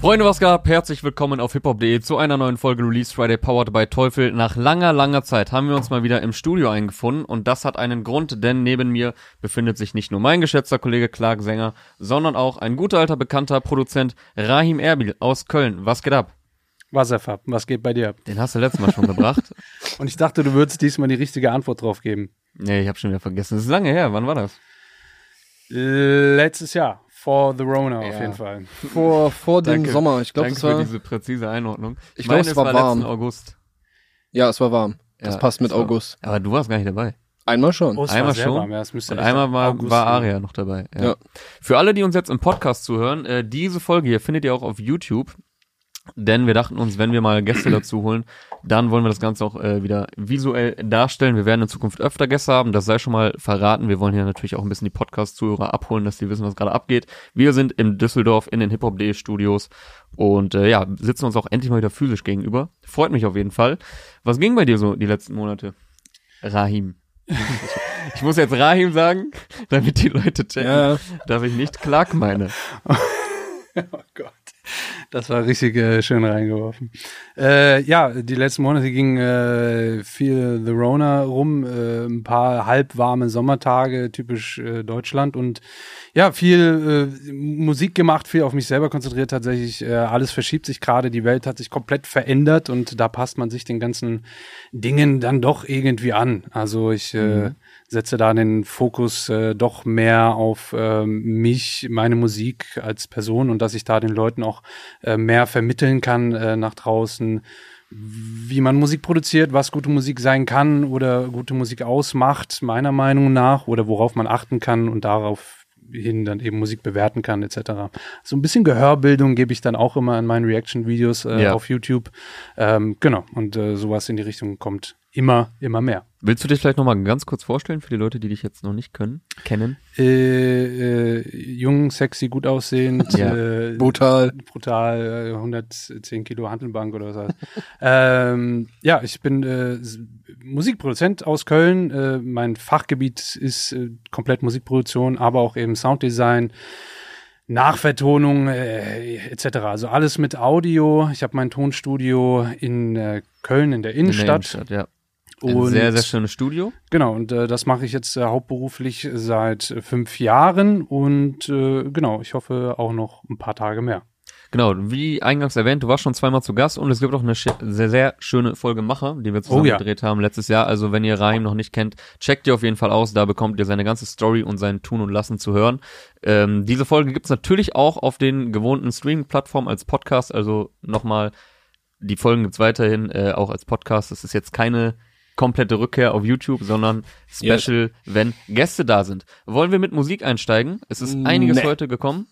Freunde, was gab? Herzlich willkommen auf hiphop.de zu einer neuen Folge Release Friday Powered by Teufel. Nach langer, langer Zeit haben wir uns mal wieder im Studio eingefunden und das hat einen Grund, denn neben mir befindet sich nicht nur mein geschätzter Kollege Clark Sänger, sondern auch ein guter alter bekannter Produzent Rahim Erbil aus Köln. Was geht ab? Wasserfarb, was geht bei dir? Den hast du letztes Mal schon gebracht. Und ich dachte, du würdest diesmal die richtige Antwort drauf geben. Nee, ich habe schon wieder vergessen. Das ist lange her. Wann war das? Letztes Jahr. For the Rona Ja. auf jeden Fall. Vor, vor dem Danke. Sommer. Ich glaube, Danke es war. für diese präzise Einordnung. Ich glaub, es war warm. letzten August. Ja, es war warm. Das Ja, passt mit war- August. Aber du warst gar nicht dabei. Einmal schon. Oh, Einmal war schon. warm. Ja, Und einmal war, August war. Aria noch dabei. Ja. Ja. Für alle, die uns jetzt im Podcast zuhören, äh, diese Folge hier findet ihr auch auf YouTube. Denn wir dachten uns, wenn wir mal Gäste dazu holen, dann wollen wir das Ganze auch äh, wieder visuell darstellen. Wir werden in Zukunft öfter Gäste haben, das sei schon mal verraten. Wir wollen hier natürlich auch ein bisschen die Podcast-Zuhörer abholen, dass die wissen, was gerade abgeht. Wir sind in Düsseldorf in den Hip-Hop.de Studios und äh, ja, sitzen uns auch endlich mal wieder physisch gegenüber. Freut mich auf jeden Fall. Was ging bei dir so die letzten Monate? Rahim. Ich muss jetzt Rahim sagen, damit die Leute checken, Ja, ja. dass ich nicht Clark meine. Oh Gott. Das war richtig äh, schön reingeworfen. Äh, ja, die letzten Monate ging äh, viel The Rona rum, äh, ein paar halbwarme Sommertage, typisch äh, Deutschland und ja, viel äh, Musik gemacht, viel auf mich selber konzentriert tatsächlich. Alles verschiebt sich gerade, die Welt hat sich komplett verändert und da passt man sich den ganzen Dingen dann doch irgendwie an. Also ich äh, setze da den Fokus äh, doch mehr auf ähm, mich, meine Musik als Person und dass ich da den Leuten auch äh, mehr vermitteln kann äh, nach draußen, wie man Musik produziert, was gute Musik sein kann oder gute Musik ausmacht, meiner Meinung nach, oder worauf man achten kann und darauf hin dann eben Musik bewerten kann, etc. So ein bisschen Gehörbildung gebe ich dann auch immer in meinen Reaction-Videos äh, Ja. auf YouTube. Ähm, genau, und äh, sowas in die Richtung kommt immer, immer mehr. Willst du dich vielleicht nochmal ganz kurz vorstellen für die Leute, die dich jetzt noch nicht können, kennen? Äh, äh, jung, sexy, gut aussehend, Ja. äh, Brutal. brutal, äh, 110 Kilo Handelbank oder was. ähm, ja, ich bin äh, Musikproduzent aus Köln. Äh, mein Fachgebiet ist äh, komplett Musikproduktion, aber auch eben Sounddesign. Nachvertonung äh, etc. Also alles mit Audio. Ich habe mein Tonstudio in äh, Köln in der In der Innenstadt. Innenstadt, ja. Ein Und sehr, sehr schönes Studio. Genau, und äh, das mache ich jetzt äh, hauptberuflich seit äh, fünf Jahren und äh, genau, ich hoffe auch noch ein paar Tage mehr. Genau, wie eingangs erwähnt, du warst schon zweimal zu Gast und es gibt auch eine sehr, sehr schöne Folge Macher, die wir zusammen Oh ja. gedreht haben letztes Jahr. Also wenn ihr Rahim noch nicht kennt, checkt ihr auf jeden Fall aus. Da bekommt ihr seine ganze Story und sein Tun und Lassen zu hören. Ähm, diese Folge gibt's natürlich auch auf den gewohnten Streaming-Plattformen als Podcast. Also nochmal, die Folgen gibt's weiterhin äh, auch als Podcast. Das ist jetzt keine komplette Rückkehr auf YouTube, sondern Special, wenn Gäste da sind. Wollen wir mit Musik einsteigen? Es ist einiges Nee. heute gekommen.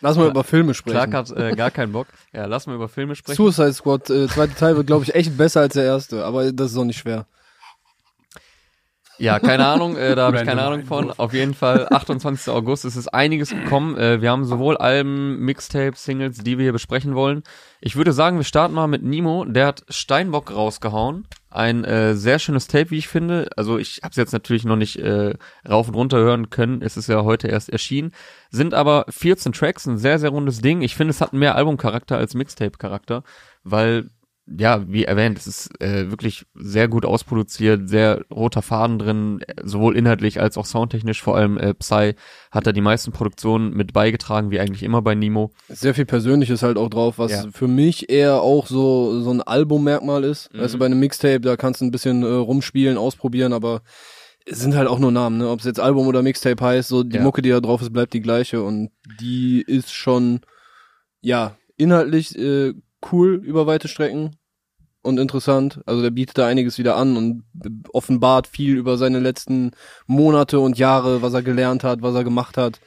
Lass mal über Filme sprechen. Clark hat äh, gar keinen Bock. Ja, lass mal über Filme sprechen. Suicide Squad, äh, zweite Teil wird, glaube ich, echt besser als der erste, aber das ist auch nicht schwer. Ja, keine Ahnung, äh, da habe ich keine Ahnung von. Auf jeden Fall, 28. August, es ist einiges gekommen. Äh, wir haben sowohl Alben, Mixtapes, Singles, die wir hier besprechen wollen. Ich würde sagen, wir starten mal mit Nimo. Der hat Steinbock rausgehauen. Ein äh, sehr schönes Tape, wie ich finde. Also ich habe es jetzt natürlich noch nicht äh, rauf und runter hören können. Es ist ja heute erst erschienen. Sind aber 14 Tracks, ein sehr, sehr rundes Ding. Ich finde, es hat mehr Albumcharakter als Mixtape-Charakter, weil ja, wie erwähnt, es ist äh, wirklich sehr gut ausproduziert, sehr roter Faden drin, sowohl inhaltlich als auch soundtechnisch. Vor allem äh, Psy hat da die meisten Produktionen mit beigetragen, wie eigentlich immer bei Nemo. Sehr viel Persönliches halt auch drauf, was Ja. für mich eher auch so, so ein Albummerkmal ist. Mhm. Du, bei einem Mixtape, da kannst du ein bisschen äh, rumspielen, ausprobieren, aber es sind halt auch nur Namen, ne? Ob es jetzt Album oder Mixtape heißt, so die Ja. Mucke, die da drauf ist, bleibt die gleiche und die ist schon, ja, inhaltlich äh, cool über weite Strecken und interessant. Also der bietet da einiges wieder an und offenbart viel über seine letzten Monate und Jahre, was er gelernt hat, was er gemacht hat,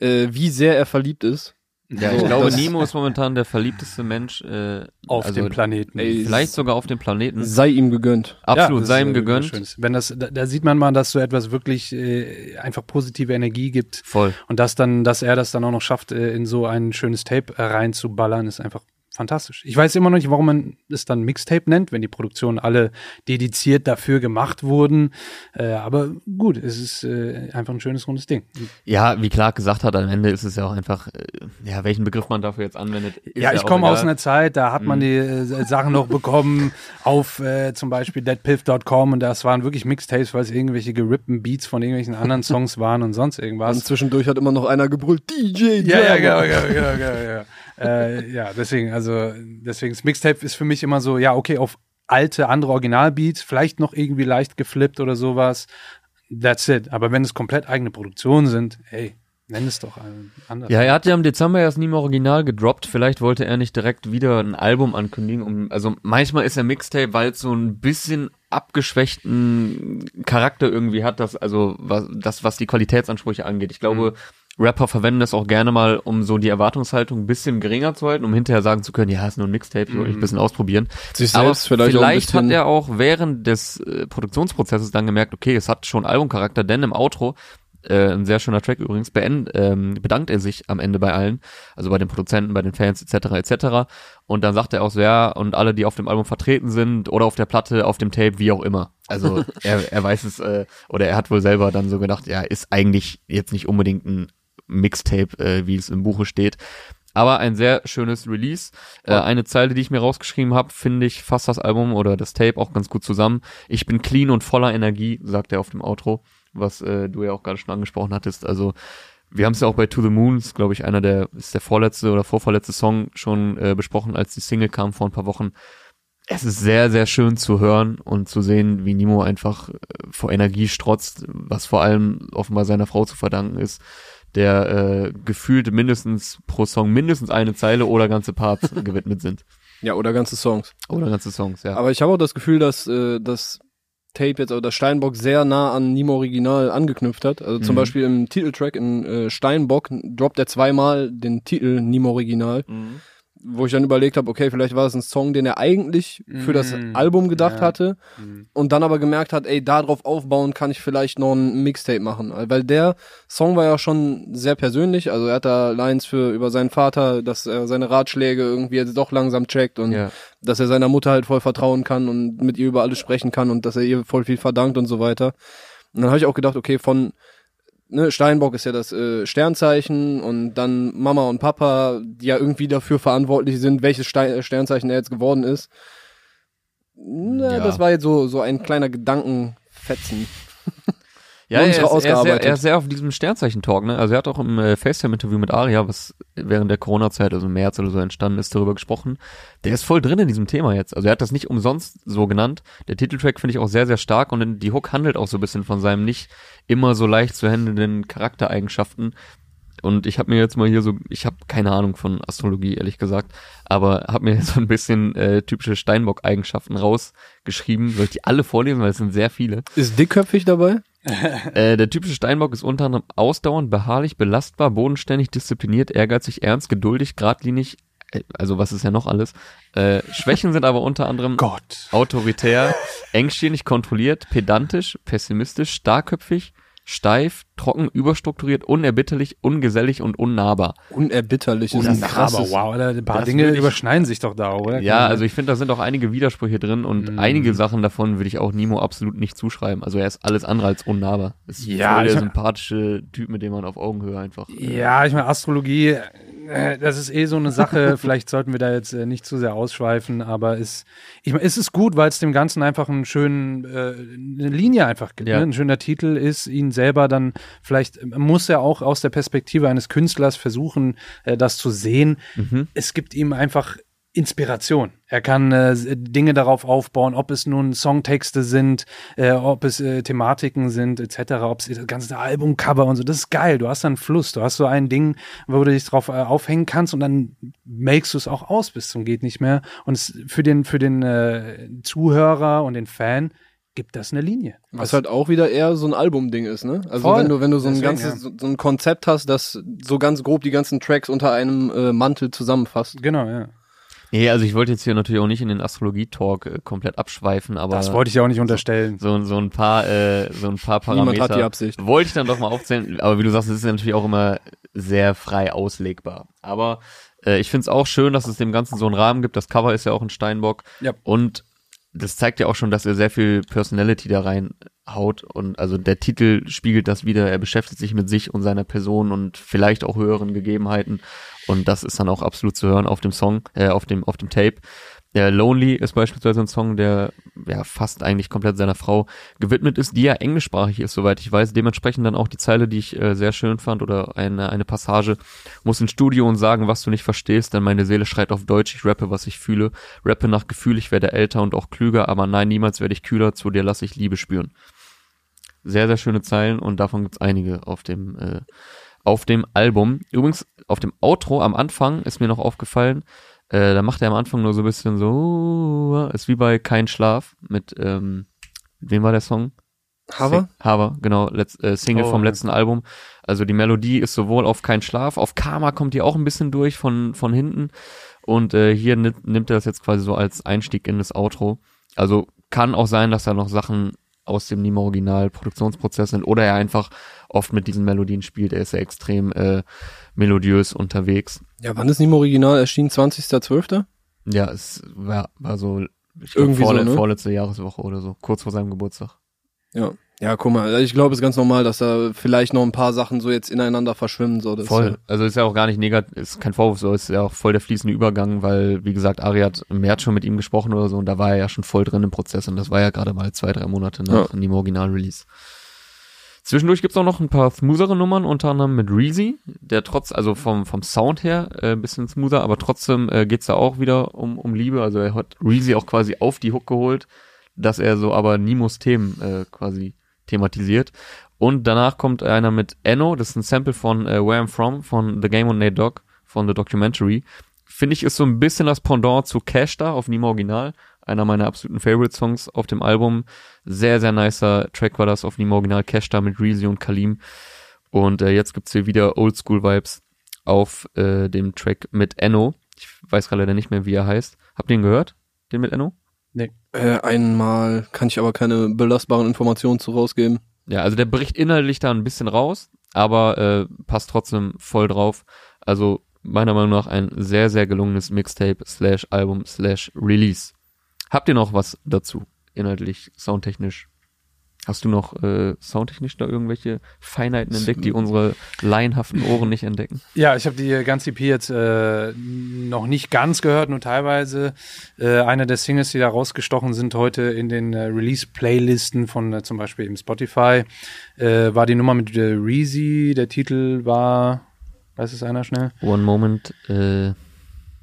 äh, wie sehr er verliebt ist. Ja, So, ich glaube, das- Nemo ist momentan der verliebteste Mensch äh, Auf also, dem Planeten. ey, Vielleicht sogar auf dem Planeten. Sei ihm gegönnt. Absolut, das sei ihm äh, gegönnt. Wenn das, da, da sieht man mal, dass so etwas wirklich äh, einfach positive Energie gibt Voll. und dass dann, dass er das dann auch noch schafft, äh, in so ein schönes Tape äh, reinzuballern, ist einfach fantastisch. Ich weiß immer noch nicht, warum man es dann Mixtape nennt, wenn die Produktionen alle dediziert dafür gemacht wurden. Äh, aber gut, es ist äh, einfach ein schönes rundes Ding. Ja, wie Clark gesagt hat, am Ende ist es ja auch einfach, äh, ja, welchen Begriff man dafür jetzt anwendet. Ist ja, ich auch komme aus einer Zeit, da hat man Mhm. die äh, Sachen noch bekommen auf äh, zum Beispiel deadpiff.com und das waren wirklich Mixtapes, weil es irgendwelche gerippten Beats von irgendwelchen anderen Songs waren und sonst irgendwas. Und zwischendurch hat immer noch einer gebrüllt, DJ Ja, ja, Drama. genau, genau, genau, genau, ja. Äh, ja, deswegen, also, deswegen, das Mixtape ist für mich immer so, ja, okay, auf alte, andere Originalbeats, vielleicht noch irgendwie leicht geflippt oder sowas. That's it. Aber wenn es komplett eigene Produktionen sind, hey, nenn es doch ein- anders. Ja, er hat ja im Dezember erst nie im Original gedroppt. Vielleicht wollte er nicht direkt wieder ein Album ankündigen. Um, also manchmal ist er Mixtape, weil es so ein bisschen abgeschwächten Charakter irgendwie hat, das, also was, das, was die Qualitätsansprüche angeht. Ich glaube, Rapper verwenden das auch gerne mal, um so die Erwartungshaltung ein bisschen geringer zu halten, um hinterher sagen zu können, ja, ist nur ein Mixtape, ich ein bisschen ausprobieren. Sich Aber selbst vielleicht, vielleicht, bisschen, hat er auch während des äh, Produktionsprozesses dann gemerkt, okay, es hat schon Albumcharakter, denn im Outro, äh, ein sehr schöner Track übrigens, beend, ähm, bedankt er sich am Ende bei allen, also bei den Produzenten, bei den Fans etc. etc. Und dann sagt er auch so, ja, und alle, die auf dem Album vertreten sind oder auf der Platte, auf dem Tape, wie auch immer. Also er, er weiß es, äh, oder er hat wohl selber dann so gedacht, ja, ist eigentlich jetzt nicht unbedingt ein Mixtape, äh, wie es im Buche steht. Aber ein sehr schönes Release. Äh, eine Zeile, die ich mir rausgeschrieben habe, finde ich, fasst das Album oder das Tape auch ganz gut zusammen. Ich bin clean und voller Energie, sagt er auf dem Outro, was äh, du ja auch gerade schon angesprochen hattest. Also wir haben es ja auch bei To the Moons, glaube ich, einer der, ist der vorletzte oder vorvorletzte Song schon äh, besprochen, als die Single kam vor ein paar Wochen. Es ist sehr, sehr schön zu hören und zu sehen, wie Nimo einfach äh, vor Energie strotzt, was vor allem offenbar seiner Frau zu verdanken ist, der äh, gefühlt mindestens pro Song mindestens eine Zeile oder ganze Parts gewidmet sind. ja, oder ganze Songs. Oder ganze Songs, ja. Aber ich habe auch das Gefühl, dass äh, das Tape jetzt, oder das Steinbock sehr nah an Nemo Original angeknüpft hat. Also zum Mhm. Beispiel im Titeltrack in äh, Steinbock droppt er zweimal den Titel Nemo Original, Mhm. Wo ich dann überlegt habe, okay, vielleicht war das ein Song, den er eigentlich für das Mhm. Album gedacht Ja. hatte Mhm. und dann aber gemerkt hat, ey, darauf aufbauen kann ich vielleicht noch ein Mixtape machen. Weil der Song war ja schon sehr persönlich, also er hat da Lines für über seinen Vater, dass er seine Ratschläge irgendwie jetzt doch langsam checkt und ja. dass er seiner Mutter halt voll vertrauen kann und mit ihr über alles sprechen kann und dass er ihr voll viel verdankt und so weiter. Und dann habe ich auch gedacht, okay, von ne, Steinbock ist ja das äh, Sternzeichen und dann Mama und Papa, die ja irgendwie dafür verantwortlich sind, welches Stein, Sternzeichen er jetzt geworden ist. Na, Ja. das war jetzt so so ein kleiner Gedankenfetzen. Ja, er ist, er, ist sehr, er ist auf diesem Sternzeichen-Talk, ne? Also er hat auch im äh, FaceTime-Interview mit Aria, was während der Corona-Zeit, also im März oder so entstanden ist, darüber gesprochen. Der ist voll drin in diesem Thema jetzt. Also er hat das nicht umsonst so genannt. Der Titeltrack finde ich auch sehr, sehr stark und die Hook handelt auch so ein bisschen von seinem nicht immer so leicht zu handelnden Charaktereigenschaften. Und ich habe mir jetzt mal hier so, ich habe keine Ahnung von Astrologie, ehrlich gesagt, aber habe mir jetzt so ein bisschen äh, typische Steinbock-Eigenschaften rausgeschrieben. Soll ich die alle vorlesen, weil es sind sehr viele. Ist dickköpfig dabei? Äh, der typische Steinbock ist unter anderem ausdauernd, beharrlich, belastbar, bodenständig, diszipliniert, ehrgeizig, ernst, geduldig, geradlinig, äh, also was ist ja noch alles. Äh, Schwächen sind aber unter anderem Gott. autoritär, engstirnig, kontrolliert, pedantisch, pessimistisch, starkköpfig, steif, trocken, überstrukturiert, unerbitterlich, ungesellig und unnahbar. Unerbitterlich ist Das ein krasses. aber wow, Alter, ein paar das Dinge überschneiden sich doch da, oder? Ja, also ich finde, da sind auch einige Widersprüche drin und Mhm. einige Sachen davon würde ich auch Nimo absolut nicht zuschreiben. Also er ist alles andere als unnahbar. Ist Ja, voll der sympathische Typ, mit dem man auf Augenhöhe einfach. äh, Ja, ich meine, Astrologie, das ist eh so eine Sache. Vielleicht sollten wir da jetzt äh, nicht zu sehr ausschweifen, aber es, ich meine, es ist gut, weil es dem Ganzen einfach einen schönen, äh, eine Linie einfach gibt. Ja. Ne? Ein schöner Titel ist, ihn selber dann vielleicht, man muss ja auch aus der Perspektive eines Künstlers versuchen, äh, das zu sehen. Mhm. Es gibt ihm einfach Inspiration. Er kann äh, Dinge darauf aufbauen, ob es nun Songtexte sind, äh, ob es äh, Thematiken sind, etc., ob es das ganze Albumcover und so. Das ist geil. Du hast dann Fluss. Du hast so ein Ding, wo du dich drauf äh, aufhängen kannst und dann makest du es auch aus bis zum geht nicht mehr. Und es, für den für den äh, Zuhörer und den Fan gibt das eine Linie. Was halt auch wieder eher so ein Albumding ist, ne? Also Voll. wenn du, wenn du so ein Deswegen, ganzes, so, so ein Konzept hast, das so ganz grob die ganzen Tracks unter einem äh, Mantel zusammenfasst. Genau, ja. Nee, also ich wollte jetzt hier natürlich auch nicht in den Astrologie-Talk äh, komplett abschweifen, aber Das wollte ich ja auch nicht unterstellen. so, so ein paar, äh, so ein paar Niemand Parameter hat die Absicht. wollte ich dann doch mal aufzählen. Aber wie du sagst, es ist natürlich auch immer sehr frei auslegbar. Aber äh, ich finde es auch schön, dass es dem Ganzen so einen Rahmen gibt. Das Cover ist ja auch ein Steinbock. Ja. Und das zeigt ja auch schon, dass er sehr viel Personality da reinhaut. Und also der Titel spiegelt das wieder. Er beschäftigt sich mit sich und seiner Person und vielleicht auch höheren Gegebenheiten. Und das ist dann auch absolut zu hören auf dem Song, äh, auf dem, auf dem Tape. Der Lonely ist beispielsweise ein Song, der ja fast eigentlich komplett seiner Frau gewidmet ist, die ja englischsprachig ist, soweit ich weiß. Dementsprechend dann auch die Zeile, die ich äh, sehr schön fand oder eine, eine Passage, muss ins Studio und sagen, was du nicht verstehst, denn meine Seele schreit auf Deutsch, ich rappe, was ich fühle. Rappe nach Gefühl, ich werde älter und auch klüger, aber nein, niemals werde ich kühler, zu dir lasse ich Liebe spüren. Sehr, sehr schöne Zeilen und davon gibt's einige auf dem, äh, auf dem Album. Übrigens, auf dem Outro am Anfang ist mir noch aufgefallen, äh, da macht er am Anfang nur so ein bisschen so, ist wie bei Kein Schlaf mit, ähm, wem war der Song? Haver? Haver, genau, letz, äh, Single Oh, vom letzten Album. Also die Melodie ist sowohl auf Kein Schlaf, auf Karma kommt die auch ein bisschen durch von, von hinten. Und äh, hier nimmt, nimmt er das jetzt quasi so als Einstieg in das Outro. Also kann auch sein, dass da noch Sachen aus dem Nemo Original Produktionsprozess sind oder er einfach oft mit diesen Melodien spielt. Er ist ja extrem äh, melodiös unterwegs. Ja, wann ist Nemo Original erschienen? 20.12.? Ja, es war, war so ich glaub, Irgendwie so, vorle ne? vorletzte Jahreswoche oder so, kurz vor seinem Geburtstag. Ja. Ja, guck mal, ich glaube, es ist ganz normal, dass da vielleicht noch ein paar Sachen so jetzt ineinander verschwimmen. So, das Voll. Ist, Also ist ja auch gar nicht negativ, ist kein Vorwurf, so ist ja auch voll der fließende Übergang, weil, wie gesagt, Ari hat im März schon mit ihm gesprochen oder so und da war er ja schon voll drin im Prozess und das war ja gerade mal zwei, drei Monate nach dem Original-Release. Zwischendurch gibt's auch noch ein paar smoothere Nummern, unter anderem mit Reezy, der trotz, also vom, vom Sound her äh, ein bisschen smoother, aber trotzdem äh, geht's da auch wieder um, um Liebe. Also er hat Reezy auch quasi auf die Hook geholt, dass er so aber Nimos Themen äh, quasi thematisiert. Und danach kommt einer mit Enno, das ist ein Sample von äh, Where I'm From, von The Game on Nate Dogg, von The Documentary. Finde ich, ist so ein bisschen das Pendant zu Cash da auf Nemo Original. Einer meiner absoluten Favorite-Songs auf dem Album. Sehr, sehr nicer Track war das auf Nemo Original. Cash da mit Reezy und Kalim. Und äh, jetzt gibt's hier wieder Oldschool-Vibes auf äh, dem Track mit Enno. Ich weiß gerade leider nicht mehr, wie er heißt. Habt ihr ihn gehört? Den mit Enno? Äh, einmal kann ich aber keine belastbaren Informationen zu rausgeben. Ja, also der bricht inhaltlich da ein bisschen raus, aber äh, passt trotzdem voll drauf. Also meiner Meinung nach ein sehr, sehr gelungenes Mixtape slash Album slash Release. Habt ihr noch was dazu? Inhaltlich, soundtechnisch? Hast du noch äh, soundtechnisch da irgendwelche Feinheiten entdeckt, die unsere laienhaften Ohren nicht entdecken? Ja, ich habe die ganze EP jetzt äh, noch nicht ganz gehört, nur teilweise. Äh, eine der Singles, die da rausgestochen sind heute in den äh, Release-Playlisten von äh, zum Beispiel eben Spotify, äh, war die Nummer mit äh, Reezy. Der Titel war, weiß es einer schnell? One Moment, äh,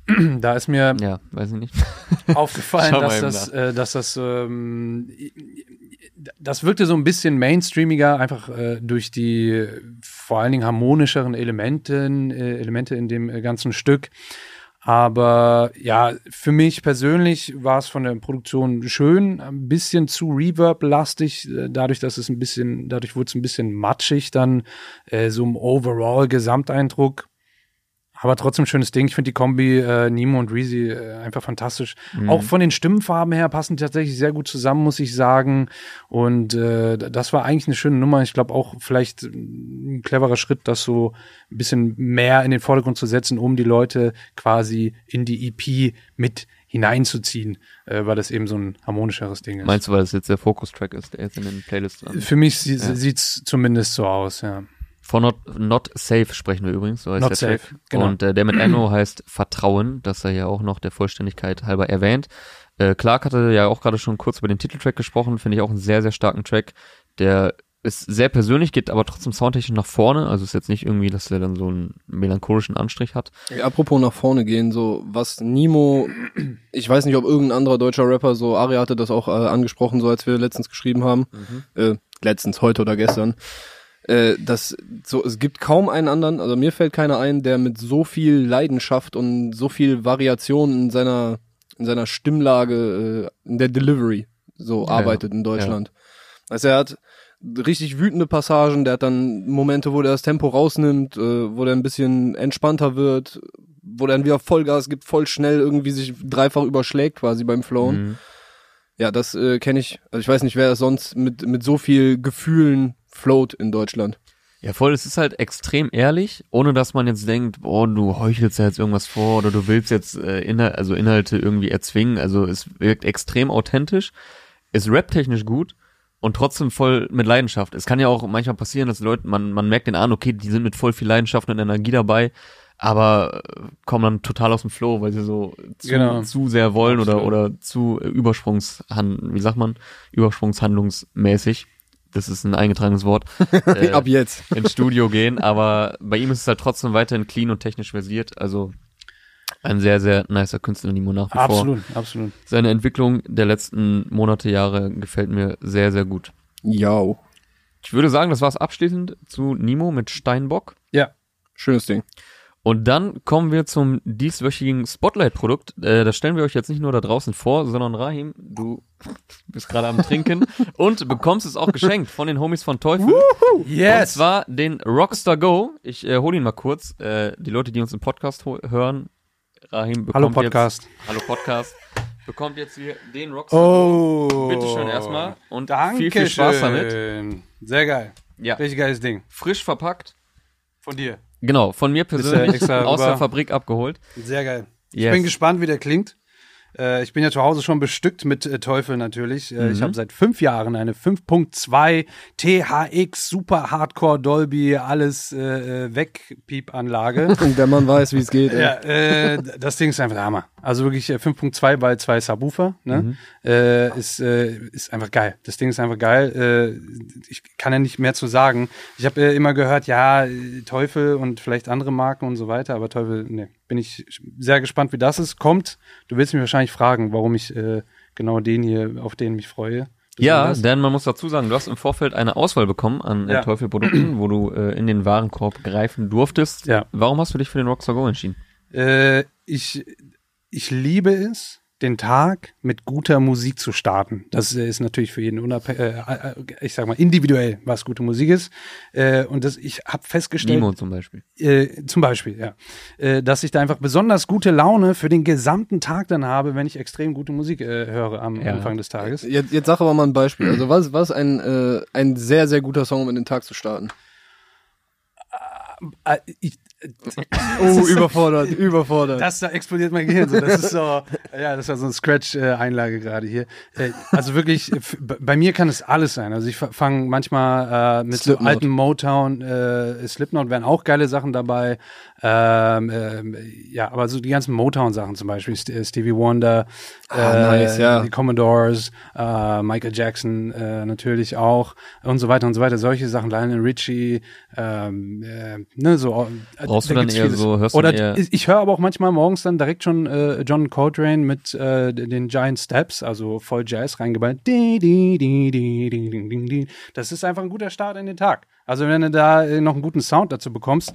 Da ist mir ja, weiß ich nicht. aufgefallen, dass das, äh, dass das, ähm, das wirkte so ein bisschen mainstreamiger, einfach äh, durch die vor allen Dingen harmonischeren Elementen, äh, Elemente in dem äh, ganzen Stück. Aber ja, für mich persönlich war es von der Produktion schön, ein bisschen zu Reverb-lastig, äh, dadurch, dass es ein bisschen, dadurch wurde es ein bisschen matschig dann, äh, so im Overall-Gesamteindruck. Aber trotzdem schönes Ding. Ich finde die Kombi äh, Nemo und Reezy äh, einfach fantastisch. Auch von den Stimmfarben her passen die tatsächlich sehr gut zusammen, muss ich sagen. Und äh, das war eigentlich eine schöne Nummer. Ich glaube auch vielleicht ein cleverer Schritt, das so ein bisschen mehr in den Vordergrund zu setzen, um die Leute quasi in die EP mit hineinzuziehen, äh, weil das eben so ein harmonischeres Ding ist. Meinst du, weil das jetzt der Fokus-Track ist, der jetzt in den Playlists dran ist? Für mich sie Ja. sieht's zumindest so aus, ja. Von Not, Not Safe sprechen wir übrigens, so heißt Not der Safe, Track. genau. Und äh, der mit Enno heißt Vertrauen, das er ja auch noch der Vollständigkeit halber erwähnt. Äh, Clark hatte ja auch gerade schon kurz über den Titeltrack gesprochen, finde ich auch einen sehr, sehr starken Track. Der ist sehr persönlich, geht aber trotzdem soundtechnisch nach vorne. Also ist jetzt nicht irgendwie, dass der dann so einen melancholischen Anstrich hat. Ja, apropos nach vorne gehen, so was Nemo, ich weiß nicht, ob irgendein anderer deutscher Rapper, so Ari hatte das auch äh, angesprochen, so als wir letztens geschrieben haben, äh, letztens, heute oder gestern, äh, dass so es gibt kaum einen anderen, also mir fällt keiner ein, der mit so viel Leidenschaft und so viel Variation in seiner in seiner Stimmlage, äh, in der Delivery so Ja, arbeitet in Deutschland. Also er hat richtig wütende Passagen, der hat dann Momente, wo der das Tempo rausnimmt, äh, wo der ein bisschen entspannter wird, wo dann wieder Vollgas gibt, voll schnell irgendwie sich dreifach überschlägt quasi beim Flown. Mhm. Ja, das äh, kenne ich. Also ich weiß nicht, wer das sonst mit, mit so viel Gefühlen float in Deutschland. Ja, voll, es ist halt extrem ehrlich, ohne dass man jetzt denkt, boah, du heuchelst ja jetzt irgendwas vor oder du willst jetzt äh, Inhal also Inhalte irgendwie erzwingen. Also es wirkt extrem authentisch, ist rap-technisch gut und trotzdem voll mit Leidenschaft. Es kann ja auch manchmal passieren, dass Leute, man, man merkt den an, okay, die sind mit voll viel Leidenschaft und Energie dabei, aber äh, kommen dann total aus dem Flow, weil sie so zu, Genau. zu sehr wollen oder, oder zu äh, Übersprungshand, wie sagt man, Übersprungshandlungsmäßig. Das ist ein eingetragenes Wort. Äh, Ab jetzt. ins Studio gehen, aber bei ihm ist es halt trotzdem weiterhin clean und technisch versiert. Also ein sehr, sehr nicer Künstler, Nimo nach wie vor. Absolut, absolut. Seine Entwicklung der letzten Monate, Jahre gefällt mir sehr, sehr gut. Ja. Ich würde sagen, das war's abschließend zu Nimo mit Steinbock. Ja. Schönes Ding. Und dann kommen wir zum dieswöchigen Spotlight-Produkt. Äh, das stellen wir euch jetzt nicht nur da draußen vor, sondern Rahim, du bist gerade am Trinken und bekommst es auch geschenkt von den Homies von Teufel. Und Yes! zwar den Rockstar Go. Ich äh, hole ihn mal kurz. Äh, die Leute, die uns im Podcast hören, Rahim bekommt Hallo Podcast. Jetzt, Hallo Podcast. Bekommt jetzt hier den Rockstar Oh. Go. Bitteschön erstmal. Und Danke viel, viel Spaß damit. schön. Sehr geil. Ja, Richtig geiles Ding. frisch verpackt. Von dir. Genau, von mir persönlich aus der Fabrik abgeholt. Sehr geil. Ich Yes. bin gespannt, wie der klingt. Äh, ich bin ja zu Hause schon bestückt mit äh, Teufel natürlich. Äh, Ich Mhm. habe seit fünf Jahren eine 5.2 THX Super Hardcore Dolby alles äh, äh, Wegpiep-Anlage. Und der Mann weiß, wie es geht. ey. ja, äh, das Ding ist einfach der Hammer. Also wirklich äh, 5.2 bei zwei Subwoofer. Ne? Mhm. Äh, ist, äh, ist einfach geil. Das Ding ist einfach geil. Äh, ich kann ja nicht mehr zu sagen. Ich habe äh, immer gehört, ja, äh, Teufel und vielleicht andere Marken und so weiter, aber Teufel, ne, bin ich sehr gespannt, wie das ist. Kommt. Du willst mich wahrscheinlich fragen, warum ich äh, genau den hier, auf den mich freue. Ja, denn man muss dazu sagen, du hast im Vorfeld eine Auswahl bekommen an äh, Ja. Teufel-Produkten, wo du äh, in den Warenkorb greifen durftest. Ja. Warum hast du dich für den Rockstar Go entschieden? Äh, ich, ich liebe es, den Tag mit guter Musik zu starten. Das äh, ist natürlich für jeden unabhängig, äh, äh, ich sag mal individuell, was gute Musik ist. Äh, und das, ich habe festgestellt, Nemo zum Beispiel. äh, zum Beispiel, ja, äh, dass ich da einfach besonders gute Laune für den gesamten Tag dann habe, wenn ich extrem gute Musik äh, höre am Ja. Anfang des Tages. Jetzt, jetzt sag aber mal ein Beispiel. Also was, was ein, äh, ein sehr, sehr guter Song, um in den Tag zu starten. Äh, ich, Oh, überfordert, überfordert. Das da explodiert mein Gehirn. So. Das ist so, ja, das war so eine Scratch-Einlage gerade hier. Äh, also wirklich, bei mir kann es alles sein. Also ich fange manchmal äh, mit so Slipknot. alten Motown, äh, Slipknot wären auch geile Sachen dabei. Ähm, ähm, ja, aber so die ganzen Motown-Sachen zum Beispiel, äh, Stevie Wonder, Ah, äh, nice, ja. die Commodores, äh, Michael Jackson äh, natürlich auch und so weiter und so weiter. Solche Sachen, Lionel Richie, ähm, äh, ne, so. Brauchst du da dann eher vieles. so- hörst Oder eher- ich höre aber auch manchmal morgens dann direkt schon äh, John Coltrane mit äh, den Giant Steps, also voll Jazz reingeballt. Das ist einfach ein guter Start in den Tag. Also wenn du da äh, noch einen guten Sound dazu bekommst,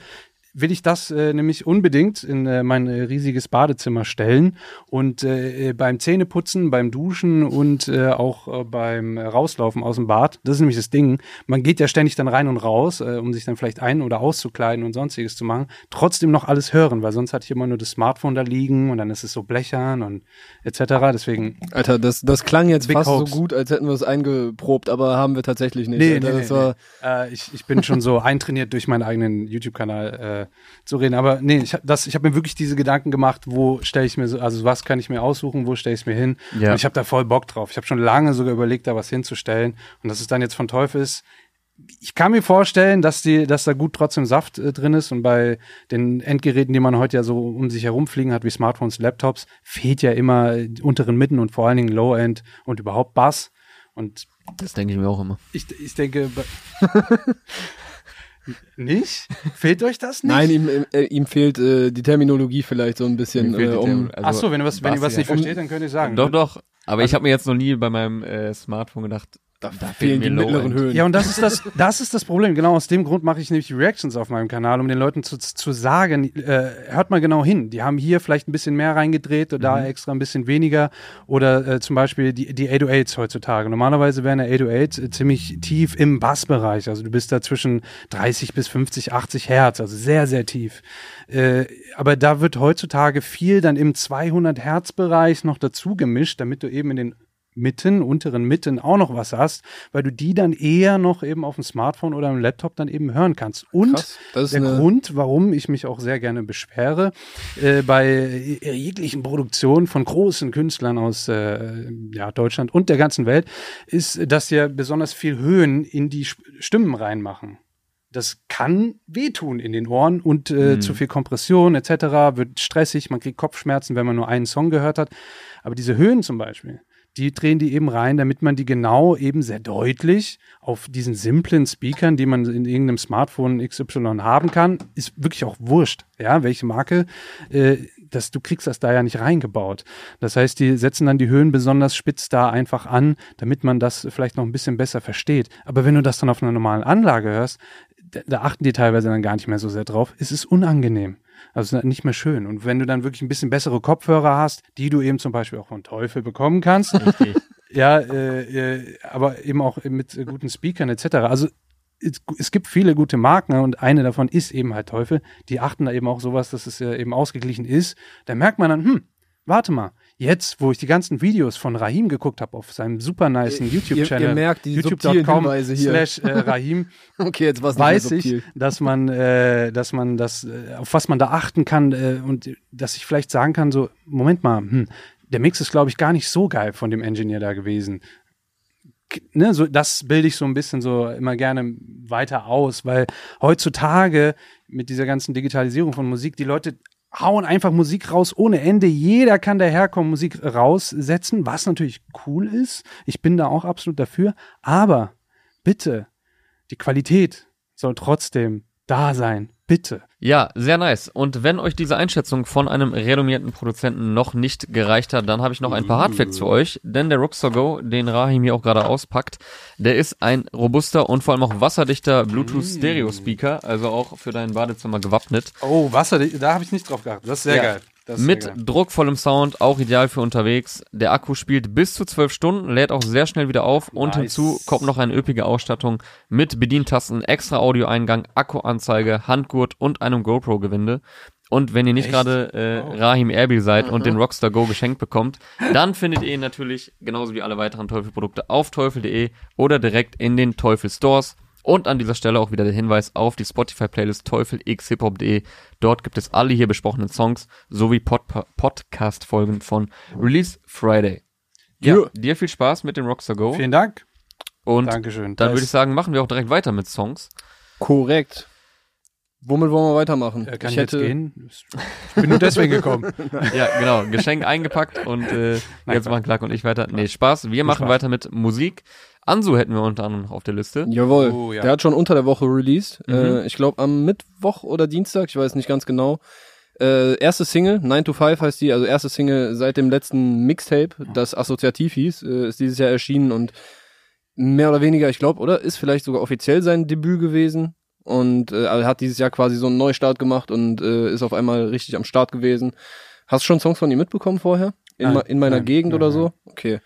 will ich das äh, nämlich unbedingt in äh, mein äh, riesiges Badezimmer stellen und äh, äh, beim Zähneputzen, beim Duschen und äh, auch äh, beim Rauslaufen aus dem Bad, das ist nämlich das Ding, man geht ja ständig dann rein und raus, äh, um sich dann vielleicht ein- oder auszukleiden und sonstiges zu machen, trotzdem noch alles hören, weil sonst hatte ich immer nur das Smartphone da liegen und dann ist es so blechern und etc. Deswegen, Alter, das, das klang jetzt Big fast Hoax. so gut, als hätten wir es eingeprobt, aber haben wir tatsächlich nicht. Nee, Alter, nee, das nee, war, Äh, ich, ich bin schon so eintrainiert durch meinen eigenen YouTube-Kanal äh, zu reden. Aber nee, ich, hab habe mir wirklich diese Gedanken gemacht, wo stelle ich mir so, also was kann ich mir aussuchen, wo stelle ich es mir hin. Ja. Und ich habe da voll Bock drauf. Ich habe schon lange sogar überlegt, da was hinzustellen. Und dass es dann jetzt von Teufel ist. Ich kann mir vorstellen, dass die, dass da gut trotzdem Saft äh, drin ist und bei den Endgeräten, die man heute ja so um sich herumfliegen hat, wie Smartphones, Laptops, fehlt ja immer äh, unteren Mitten und vor allen Dingen Low-End und überhaupt Bass. Und Das denke ich mir auch immer. ich, ich denke. nicht? Fehlt euch das nicht? nein, ihm, äh, ihm fehlt äh, die Terminologie vielleicht so ein bisschen, äh, um. Also, Ach so, wenn, ihr was, wenn ihr was nicht versteht, dann könnt ihr sagen. Doch, doch. Aber ich habe mir jetzt noch nie bei meinem äh, Smartphone gedacht, Da, Da fehlen die mittleren. Höhen. Ja, und das ist das, das ist das Problem. Genau aus dem Grund mache ich nämlich die Reactions auf meinem Kanal, um den Leuten zu, zu sagen, äh, hört mal genau hin. Die haben hier vielleicht ein bisschen mehr reingedreht oder da extra ein bisschen weniger. Oder äh, zum Beispiel die, die 808s heutzutage. Normalerweise wären ja 808s äh, ziemlich tief im Bassbereich. Also du bist da zwischen 30 bis 50, 80 Hertz, also sehr, sehr tief. Äh, aber da wird heutzutage viel dann im 200 Hertz Bereich noch dazu gemischt, damit du eben in den Mitten, unteren Mitten auch noch was hast, weil du die dann eher noch eben auf dem Smartphone oder im Laptop dann eben hören kannst. Und Krass, der Grund, warum ich mich auch sehr gerne beschwere, äh, bei jeglichen Produktionen von großen Künstlern aus äh, ja, Deutschland und der ganzen Welt, ist, dass sie besonders viel Höhen in die Stimmen reinmachen. Das kann wehtun in den Ohren und äh, zu viel Kompression etc. wird stressig, man kriegt Kopfschmerzen, wenn man nur einen Song gehört hat. Aber diese Höhen zum Beispiel, die drehen die eben rein, damit man die genau eben sehr deutlich auf diesen simplen Speakern, die man in irgendeinem Smartphone XY haben kann, ist wirklich auch wurscht, ja, welche Marke, äh, das, du kriegst das da ja nicht reingebaut. Das heißt, die setzen dann die Höhen besonders spitz da einfach an, damit man das vielleicht noch ein bisschen besser versteht. Aber wenn du das dann auf einer normalen Anlage hörst, da, achten die teilweise dann gar nicht mehr so sehr drauf. Es ist unangenehm. Also nicht mehr schön. Und wenn du dann wirklich ein bisschen bessere Kopfhörer hast, die du eben zum Beispiel auch von Teufel bekommen kannst, Richtig. ja, äh, äh, aber eben auch mit äh, guten Speakern etc. Also es, es gibt viele gute Marken und eine davon ist eben halt Teufel. Die achten da eben auch sowas, dass es äh, eben ausgeglichen ist. Da merkt man dann, hm, warte mal, jetzt, wo ich die ganzen Videos von Rahim geguckt habe auf seinem super nice YouTube-Channel, ihr merkt die youtube.com slash äh, Rahim, Okay, jetzt war's weiß ich, dass man, äh, dass man das, äh, auf was man da achten kann äh, und dass ich vielleicht sagen kann, so, Moment mal, hm, der Mix ist, glaube ich, gar nicht so geil von dem Engineer da gewesen. Ne, so, das bilde ich so ein bisschen so immer gerne weiter aus, weil heutzutage mit dieser ganzen Digitalisierung von Musik, die Leute hauen einfach Musik raus ohne Ende. Jeder kann daherkommen, Musik raussetzen, was natürlich cool ist. Ich bin da auch absolut dafür. Aber bitte, die Qualität soll trotzdem da sein. Bitte. Ja, sehr nice. Und wenn euch diese Einschätzung von einem renommierten Produzenten noch nicht gereicht hat, dann habe ich noch ein paar Hardfacts für euch. Denn der Rockstar Go, den Rahim hier auch gerade auspackt, der ist ein robuster und vor allem auch wasserdichter Bluetooth-Stereo-Speaker, also auch für dein Badezimmer gewappnet. Oh, Wasser, da habe ich nicht drauf geachtet. Das ist sehr Ja. geil. Mit druckvollem Sound, auch ideal für unterwegs. Der Akku spielt bis zu 12 Stunden, lädt auch sehr schnell wieder auf und Nice. hinzu kommt noch eine üppige Ausstattung mit Bedientasten, extra Audioeingang, Akkuanzeige, Handgurt und einem GoPro-Gewinde. Und wenn ihr nicht gerade äh, Rahim Erbil seid und den Rockstar Go geschenkt bekommt, dann findet ihr ihn natürlich, genauso wie alle weiteren Teufel-Produkte, auf teufel.de oder direkt in den Teufel Stores. Und an dieser Stelle auch wieder der Hinweis auf die Spotify-Playlist teufelxhiphop.de. Dort gibt es alle hier besprochenen Songs sowie Pod Podcast-Folgen von Release Friday. Ja, Ja. dir viel Spaß mit dem Rockstar Go. Vielen Dank. Und Dankeschön. dann Da würde ich sagen, machen wir auch direkt weiter mit Songs. Korrekt. Womit wollen wir weitermachen? Äh, kann ich ich jetzt hätte, gehen? Ich bin nur deswegen gekommen. Ja, genau. Geschenk eingepackt und äh, jetzt Quatsch. machen Clark und ich weiter. Nee, Spaß. Wir machen Spaß. weiter mit Musik. Ansu hätten wir unter anderem noch auf der Liste. Jawohl. Oh, ja. Der hat schon unter der Woche released. Mhm. Äh, ich glaube am Mittwoch oder Dienstag, ich weiß nicht ganz genau. Äh, erste Single, 9 to 5 heißt die, also erste Single seit dem letzten Mixtape, das assoziativ hieß, äh, ist dieses Jahr erschienen und mehr oder weniger, ich glaube, oder? Ist vielleicht sogar offiziell sein Debüt gewesen. Und äh, hat dieses Jahr quasi so einen Neustart gemacht und äh, ist auf einmal richtig am Start gewesen. Hast du schon Songs von ihm mitbekommen vorher? In, Nein, in meiner nein, Gegend nein, oder so? Okay.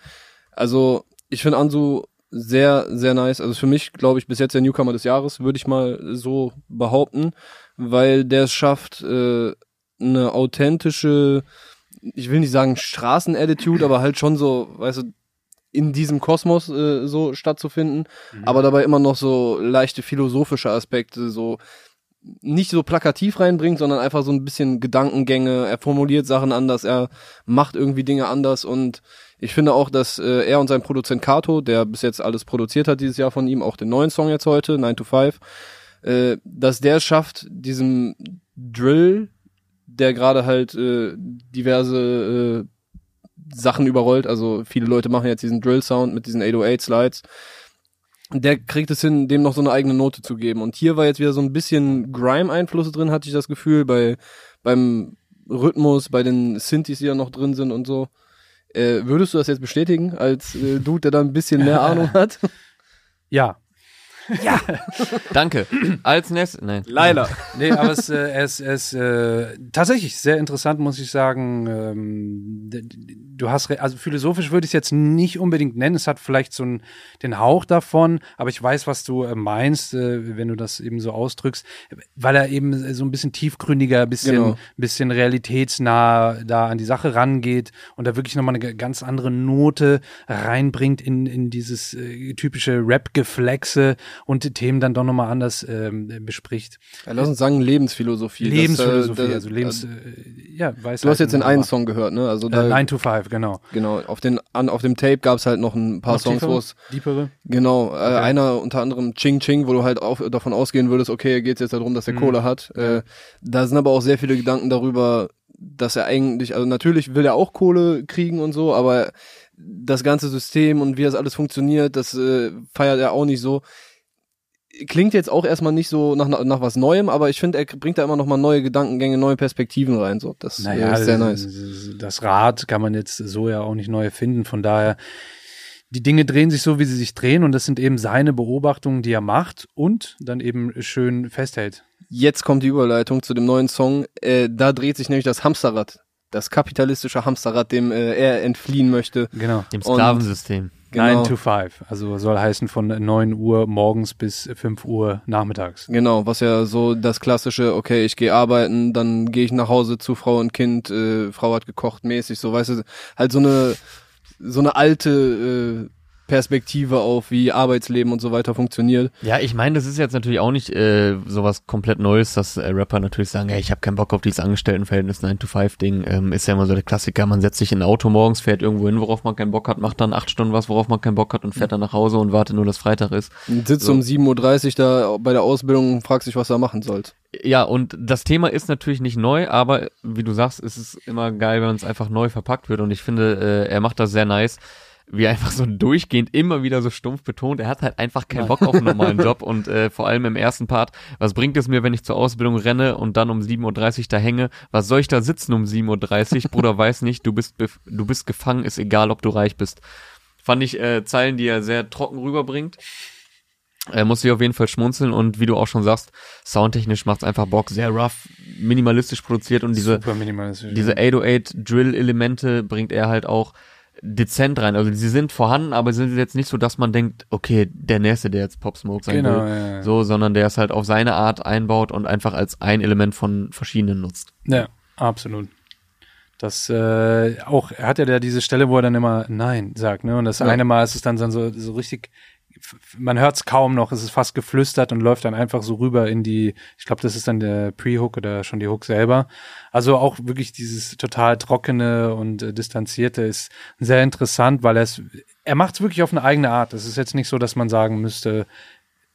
Also, ich finde Ansu sehr, sehr nice. Also für mich, glaube ich, bis jetzt der Newcomer des Jahres, würde ich mal so behaupten, weil der es schafft, äh, eine authentische, ich will nicht sagen Straßenattitude, aber halt schon so, weißt du, in diesem Kosmos äh, so stattzufinden, aber dabei immer noch so leichte philosophische Aspekte, so nicht so plakativ reinbringt, sondern einfach so ein bisschen Gedankengänge, er formuliert Sachen anders, er macht irgendwie Dinge anders und ich finde auch, dass äh, er und sein Produzent Kato, der bis jetzt alles produziert hat dieses Jahr von ihm, auch den neuen Song jetzt heute, 9 to 5, äh, dass der es schafft, diesem Drill, der gerade halt äh, diverse äh, Sachen überrollt, also viele Leute machen jetzt diesen Drill-Sound mit diesen 808-Slides, der kriegt es hin, dem noch so eine eigene Note zu geben. Und hier war jetzt wieder so ein bisschen Grime-Einflüsse drin, hatte ich das Gefühl, bei beim Rhythmus, bei den Synthes, die da noch drin sind und so. Äh, würdest du das jetzt bestätigen, als äh, Dude, der da ein bisschen mehr Ahnung hat? Ja. Danke. Als nächstes, nein. Leider. Nee, aber es, äh, es, es äh, tatsächlich sehr interessant, muss ich sagen. Ähm, du hast, also philosophisch würde ich es jetzt nicht unbedingt nennen. Es hat vielleicht so einen, den Hauch davon, aber ich weiß, was du äh, meinst, äh, wenn du das eben so ausdrückst, weil er eben so ein bisschen tiefgründiger, bisschen, Genau. bisschen realitätsnah da an die Sache rangeht und da wirklich nochmal eine ganz andere Note reinbringt in, in dieses äh, typische Rap-Geflexe und die Themen dann doch nochmal anders ähm, bespricht. Ja, lass uns sagen Lebensphilosophie. Das, äh, Lebensphilosophie, das- also Lebens, äh, ja, weiß Du hast jetzt den einen Song gehört, ne? Also da, Äh, 9 to 5, genau. genau, auf den an, auf dem Tape gab's halt noch ein paar Noch Songs, wo es Deepere? genau, äh, einer unter anderem Ching Ching, wo du halt auch davon ausgehen würdest, okay, geht's jetzt darum, dass er Mhm. Kohle hat. Äh, da sind aber auch sehr viele Gedanken darüber, dass er eigentlich, also natürlich will er auch Kohle kriegen und so, aber das ganze System und wie das alles funktioniert, das äh, feiert er auch nicht so. Klingt jetzt auch erstmal nicht so nach, nach was Neuem, aber ich finde, er bringt da immer noch mal neue Gedankengänge, neue Perspektiven rein. So, das Naja, ist sehr nice. das Rad kann man jetzt so ja auch nicht neu erfinden. Von daher, die Dinge drehen sich so, wie sie sich drehen und das sind eben seine Beobachtungen, die er macht und dann eben schön festhält. Jetzt kommt die Überleitung zu dem neuen Song. Äh, da dreht sich nämlich das Hamsterrad, das kapitalistische Hamsterrad, dem äh, er entfliehen möchte. Genau. Dem Sklavensystem. 9 to 5. Also soll heißen von 9 Uhr morgens bis 5 Uhr nachmittags. Genau, was ja so das klassische, okay, ich gehe arbeiten, dann gehe ich nach Hause zu Frau und Kind, äh, Frau hat gekocht mäßig, so weißt du, halt so eine so eine alte äh, Perspektive auf, wie Arbeitsleben und so weiter funktioniert. Ja, ich meine, das ist jetzt natürlich auch nicht äh, sowas komplett Neues, dass äh, Rapper natürlich sagen, hey, ich habe keinen Bock auf dieses Angestelltenverhältnis 9-to-5-Ding. Ähm, ist ja immer so der Klassiker, man setzt sich in ein Auto morgens, fährt irgendwo hin, worauf man keinen Bock hat, macht dann acht Stunden was, worauf man keinen Bock hat und fährt dann nach Hause und wartet nur, dass Freitag ist. Und sitzt So. um 7.30 Uhr da bei der Ausbildung und fragt sich, was er machen sollt. Ja, und das Thema ist natürlich nicht neu, aber wie du sagst, ist es immer geil, wenn es einfach neu verpackt wird und ich finde, äh, er macht das sehr nice, wie einfach so durchgehend immer wieder so stumpf betont, er hat halt einfach keinen Bock auf einen normalen Job und äh, vor allem im ersten Part, was bringt es mir, wenn ich zur Ausbildung renne und dann um 7.30 Uhr da hänge, was soll ich da sitzen um 7.30 Uhr, Bruder, weiß nicht, du bist, du bist gefangen, ist egal, ob du reich bist. Fand ich äh, Zeilen, die er sehr trocken rüberbringt. Er muss sich auf jeden Fall schmunzeln und wie du auch schon sagst, soundtechnisch macht's einfach Bock, sehr rough, minimalistisch produziert und diese, diese 808 Drill-Elemente bringt er halt auch dezent rein. Also sie sind vorhanden, aber sind jetzt nicht so, dass man denkt, okay, der nächste, der jetzt Pop Smoke sein genau, will. ja, ja. So, sondern der es halt auf seine Art einbaut und einfach als ein Element von verschiedenen nutzt. Ja, absolut. Das äh, auch, er hat ja da diese Stelle, wo er dann immer Nein sagt, ne? Und das Ja. eine Mal ist es dann so, so richtig, man hört es kaum noch, es ist fast geflüstert und läuft dann einfach so rüber in die, ich glaube, das ist dann der Pre-Hook oder schon die Hook selber. Also auch wirklich dieses total trockene und äh, distanzierte ist sehr interessant, weil er es, er macht es wirklich auf eine eigene Art. Es ist jetzt nicht so, dass man sagen müsste,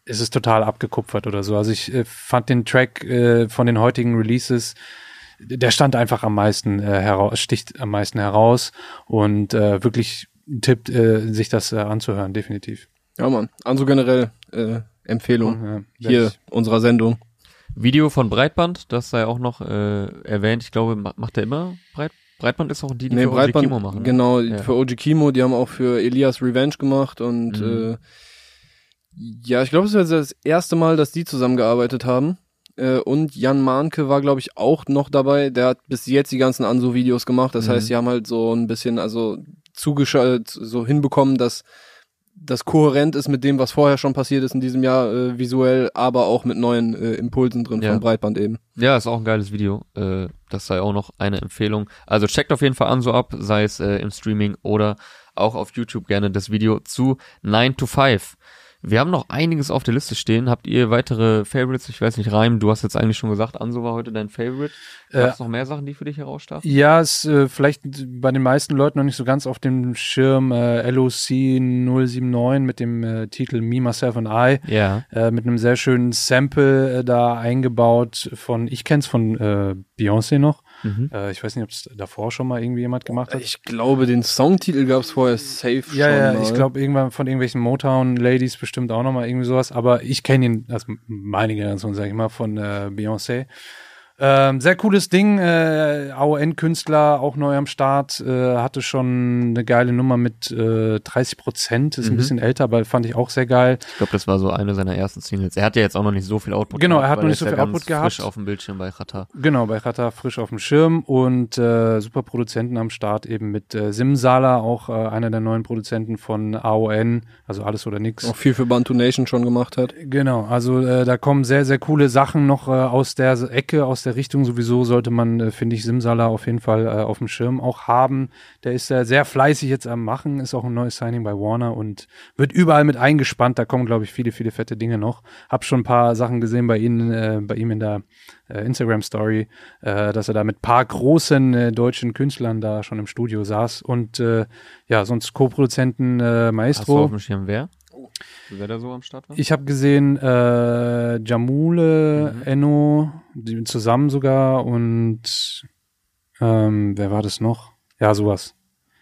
es ist total abgekupfert oder so. Also ich äh, fand den Track äh, von den heutigen Releases, der stand einfach am meisten äh, heraus, sticht am meisten heraus und äh, wirklich ein Tipp, äh, sich das äh, anzuhören, definitiv. Ja, Mann. Also generell äh, Empfehlung Ja, hier unserer Sendung. Video von Breitband, das sei auch noch äh, erwähnt. Ich glaube, ma- macht er immer Breit Breitband ist auch die, die Nee, für OG Breitband, Kimo machen. ne? genau, Ja. für OG Kimo, die haben auch für Elias Revenge gemacht und Mhm. äh, ja, ich glaube, es ist das erste Mal, dass die zusammengearbeitet haben. Äh, und Jan Mahnke war, glaube ich, auch noch dabei. Der hat bis jetzt die ganzen Anso-Videos gemacht. Das Mhm. heißt, die haben halt so ein bisschen, also zugeschaltet, so hinbekommen, dass das kohärent ist mit dem, was vorher schon passiert ist in diesem Jahr äh, visuell, aber auch mit neuen äh, Impulsen drin Ja. von Breitband eben. Ja, ist auch ein geiles Video. Äh, das sei auch noch eine Empfehlung. Also checkt auf jeden Fall an so ab, sei es äh, im Streaming oder auch auf YouTube gerne das Video zu 9 to 5. Wir haben noch einiges auf der Liste stehen. Habt ihr weitere Favorites? Ich weiß nicht, Reim, du hast jetzt eigentlich schon gesagt, Anso war heute dein Favorite. Äh, Gab es noch mehr Sachen, die für dich herausstachen? Ja, ist äh, vielleicht bei den meisten Leuten noch nicht so ganz auf dem Schirm äh, LOC 079 mit dem äh, Titel Me, Myself and I. Ja. äh, mit einem sehr schönen Sample äh, da eingebaut von, ich kenn's von äh, Beyoncé noch. Mhm. Äh, ich weiß nicht, ob es davor schon mal irgendwie jemand gemacht hat. Ich glaube, den Songtitel gab es vorher safe ja, schon. ja, mal. ich glaube irgendwann von irgendwelchen Motown-Ladies bestimmt auch noch mal irgendwie sowas, aber ich kenne ihn, also meine Generation, sag ich mal, von äh, Beyoncé. Ähm, sehr cooles Ding. Äh, AON-Künstler, auch neu am Start. Äh, hatte schon eine geile Nummer mit äh, 30 Prozent. Ist ein Mhm. bisschen älter, aber fand ich auch sehr geil. Ich glaube, das war so eine seiner ersten Singles. Er hat ja jetzt auch noch nicht so viel Output Genau, gehabt, er hat noch nicht so viel Output gehabt. frisch auf dem Bildschirm bei Rata. Genau, bei Rata frisch auf dem Schirm und äh, super Produzenten am Start, eben mit äh, Simsala, auch äh, einer der neuen Produzenten von AON, also alles oder nix. Auch viel für Bantu Nation schon gemacht hat. Genau, also äh, da kommen sehr, sehr coole Sachen noch äh, aus der Ecke, aus der Richtung. Sowieso sollte man, äh, finde ich, Simsala auf jeden Fall äh, auf dem Schirm auch haben. Der ist äh, sehr fleißig jetzt am Machen, ist auch ein neues Signing bei Warner und wird überall mit eingespannt. Da kommen, glaube ich, viele, viele fette Dinge noch. Hab schon ein paar Sachen gesehen bei Ihnen, äh, bei ihm in der äh, Instagram-Story, äh, dass er da mit paar großen äh, deutschen Künstlern da schon im Studio saß. Und ja, sonst Co-Produzenten äh, Hast du auf Maestro. dem Schirm wer? Wer da so am Start war? Ich habe gesehen äh, Jamule, Mhm. Enno, die zusammen sogar und ähm, wer war das noch? Ja, sowas.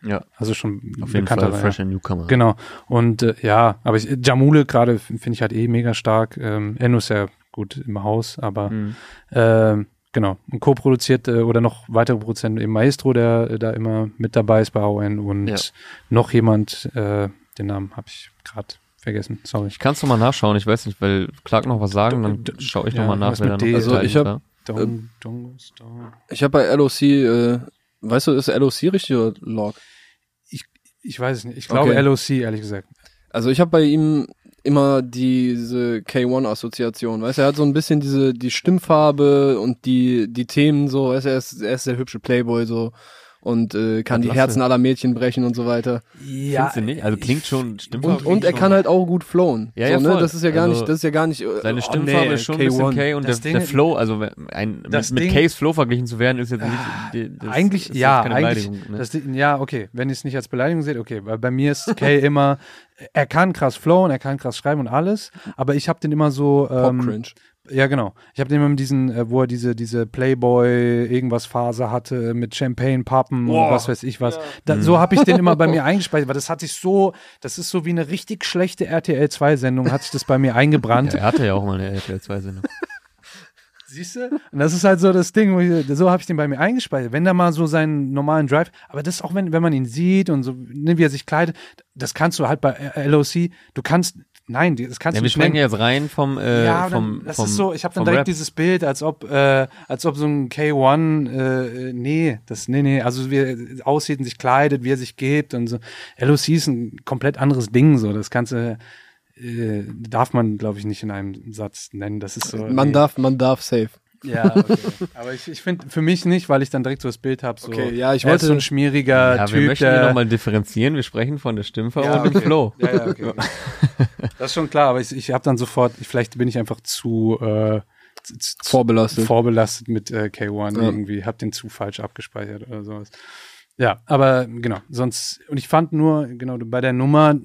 ja, Also schon auf jeden. Fall ja. Fresh and Newcomer. Genau. Und äh, ja, aber ich, Jamule gerade finde ich halt eh mega stark. Ähm, Enno ist ja gut im Haus, aber Mhm. ähm, genau. Und co-produziert äh, oder noch weitere Produzenten, eben Maestro, der äh, da immer mit dabei ist bei AON und Ja. noch jemand, äh, den Namen habe ich gerade vergessen. Sorry. Ich kann es nochmal nachschauen, ich weiß nicht, weil Clark noch was sagen, dann schaue ich ja, nochmal nach, da mit noch? Also ich hab- Dongo Star. Ich habe bei LOC, äh, weißt du, ist LOC richtig oder Log? Ich weiß es nicht. Ich glaube Okay. LOC, ehrlich gesagt. Also ich habe bei ihm immer diese K1-Assoziation, weißt du, er hat so ein bisschen diese, die Stimmfarbe und die, die Themen so, weißt du, er ist, er ist der hübsche Playboy so und äh, kann die Klasse. Herzen aller Mädchen brechen und so weiter. Ja, Findest du nicht? Also klingt schon, stimmt Und, und er kann halt auch gut flowen. Ja, so, ja, ne? voll. Das ist ja gar Also nicht, das ist ja gar nicht. äh, Seine oh, Stimmfarbe nee, ist schon ein bisschen K1. K und der, Das Ding- der Flow, also ein, Das mit, mit Ks Flow verglichen zu werden, ist jetzt nicht, die, das eigentlich, ist ja, keine eigentlich, Beleidigung, ne? das, ja, okay, wenn ihr es nicht als Beleidigung seht, okay, weil bei mir ist Kay immer, er kann krass flowen, er kann krass schreiben und alles, aber ich habe den immer so, ähm, Pop-Cringe. Ja genau, ich habe den immer mit diesen, äh, wo er diese, diese Playboy irgendwas Phase hatte, mit Champagne Pappen und was weiß ich was, da, so habe ich den immer bei mir eingespeichert, weil das hat sich so, das ist so wie eine richtig schlechte RTL 2 Sendung, hat sich das bei mir eingebrannt. Ja, er hatte ja auch mal eine RTL 2 Sendung. Siehst du? Und das ist halt so das Ding, wo ich, so habe ich den bei mir eingespeichert. Wenn der mal so seinen normalen Drive, aber das auch wenn, wenn man ihn sieht und so, ne, wie er sich kleidet, das kannst du halt bei LOC, du kannst, nein, das kannst Ja, du wir nicht springen nennen. jetzt rein vom, äh, ja, vom, dann, das vom, ist so, ich habe dann direkt Rap. dieses Bild, als ob, äh, als ob so ein K1, äh, nee, das, nee, nee, also wie er aussieht und sich kleidet, wie er sich gibt und so. LOC ist ein komplett anderes Ding, so, das Ganze, äh, darf man, glaube ich, nicht in einem Satz nennen. Das ist so. Man nee. darf, man darf safe. Ja, okay. aber ich, ich finde für mich nicht, weil ich dann direkt so das Bild habe. So, Okay, ja, ich wollte- so ein schmieriger Ja, Typ. wir möchten hier nochmal differenzieren. Wir sprechen von der Stimmfarbe Ja, und dem. Flow. Ja, ja, okay. das ist schon klar, aber ich, ich habe dann sofort, vielleicht bin ich einfach zu, äh, zu, zu Vorbelastet. vorbelastet mit äh, K1 Ja. irgendwie, hab den zu falsch abgespeichert oder sowas. Ja, aber genau, sonst, und ich fand nur, genau, bei der Nummer,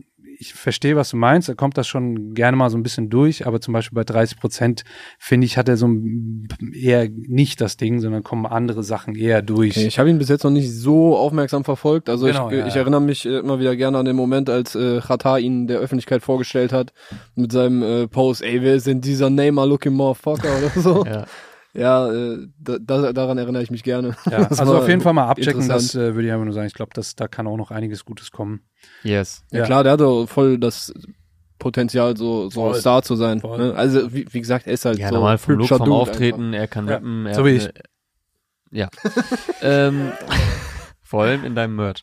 ich verstehe, was du meinst, da kommt das schon gerne mal so ein bisschen durch, aber zum Beispiel bei 30 Prozent, finde ich, hat er so ein- eher nicht das Ding, sondern kommen andere Sachen eher durch. Okay, ich habe ihn bis jetzt noch nicht so aufmerksam verfolgt. Also Genau, ich, ja, ich ja. erinnere mich äh, immer wieder gerne an den Moment, als äh, Chata ihn der Öffentlichkeit vorgestellt hat mit seinem äh, Post, ey, wer ist denn dieser Neymar looking motherfucker oder so. Ja. Ja, äh, da, da, daran erinnere ich mich gerne. Ja, also auf jeden Fall mal abchecken, das äh, würde ich einfach nur sagen. Ich glaube, da kann auch noch einiges Gutes kommen. Yes. Ja, Ja. klar, der hat doch voll das Potenzial, so, so Voll. ein Star zu sein. Voll. Ne? Also, wie, wie gesagt, er ist halt Ja, so normal vom Look, vom Auftreten, er kann Ja, rappen. Er so wie ich. eine- Ja. ähm, vor allem in deinem Merch.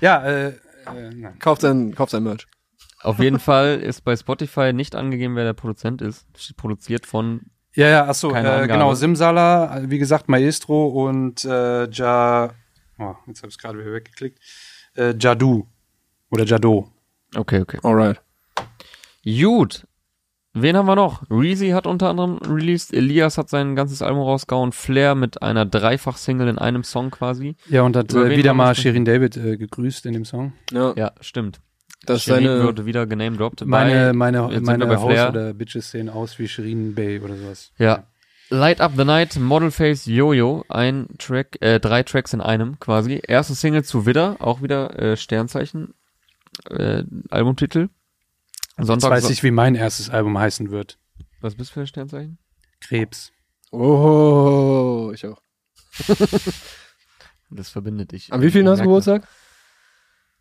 Ja, äh, äh. Einfach. Kauft sein, kauft sein Merch. Auf jeden Fall ist bei Spotify nicht angegeben, wer der Produzent ist. Steht produziert von Ja, ja, ach so, Keine äh, genau, Simsala, wie gesagt, Maestro und äh, Ja, oh, jetzt habe ich es gerade wieder weggeklickt, äh, Jadu oder Jado. Okay, okay. Alright. Gut. Wen haben wir noch? Reezy hat unter anderem released, Elias hat sein ganzes Album rausgehauen, Flair mit einer Dreifach-Single in einem Song quasi. Ja, und hat äh, wieder mal? Shirin David äh, gegrüßt in dem Song. Ja, Ja, stimmt. Das ist Shirin seine, wurde wieder genamedropped. Meine, bei, meine, jetzt sind wir bei meine Haus- oder Bitches sehen aus wie Shirin Bay oder sowas. Ja. Light Up the Night, Model Face Yo-Yo, ein Track, äh, drei Tracks in einem quasi. Erste Single zu Widder, auch wieder äh, Sternzeichen, äh, Albumtitel. Jetzt Sonntag, weiß ich, wie mein erstes Album heißen wird. was bist du für ein Sternzeichen? Krebs. Oh, ich auch. Das verbindet dich. Am wie vielen hast du. Geburtstag?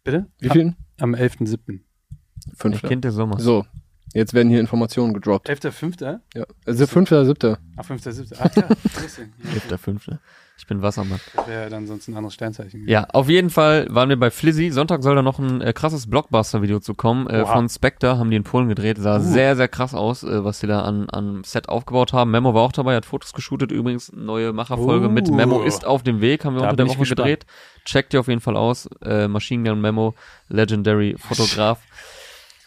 Bitte? Wie vielen? Am 11.7. Fünf. Kind des Sommers. So, jetzt werden hier Informationen gedroppt. 11.5.? Ja. Also fünfter, siebter. Ah, 5.7. Ach ja, deswegen. Der. Ich bin Wassermann. das wäre dann sonst ein anderes Sternzeichen. Ja, auf jeden Fall waren wir bei Flizzy. Sonntag soll da noch ein äh, krasses Blockbuster-Video zu kommen. Äh, Oha. von Spectre haben die in Polen gedreht. Sah Uh. sehr, sehr krass aus, äh, was die da an, an Set aufgebaut haben. Memo war auch dabei, hat Fotos geshootet übrigens. Neue Macherfolge Uh. mit Memo ist auf dem Weg, haben wir Da unter der Woche gespannt. gedreht. Checkt ihr auf jeden Fall aus. Äh, Machine Gun Memo, Legendary Fotograf.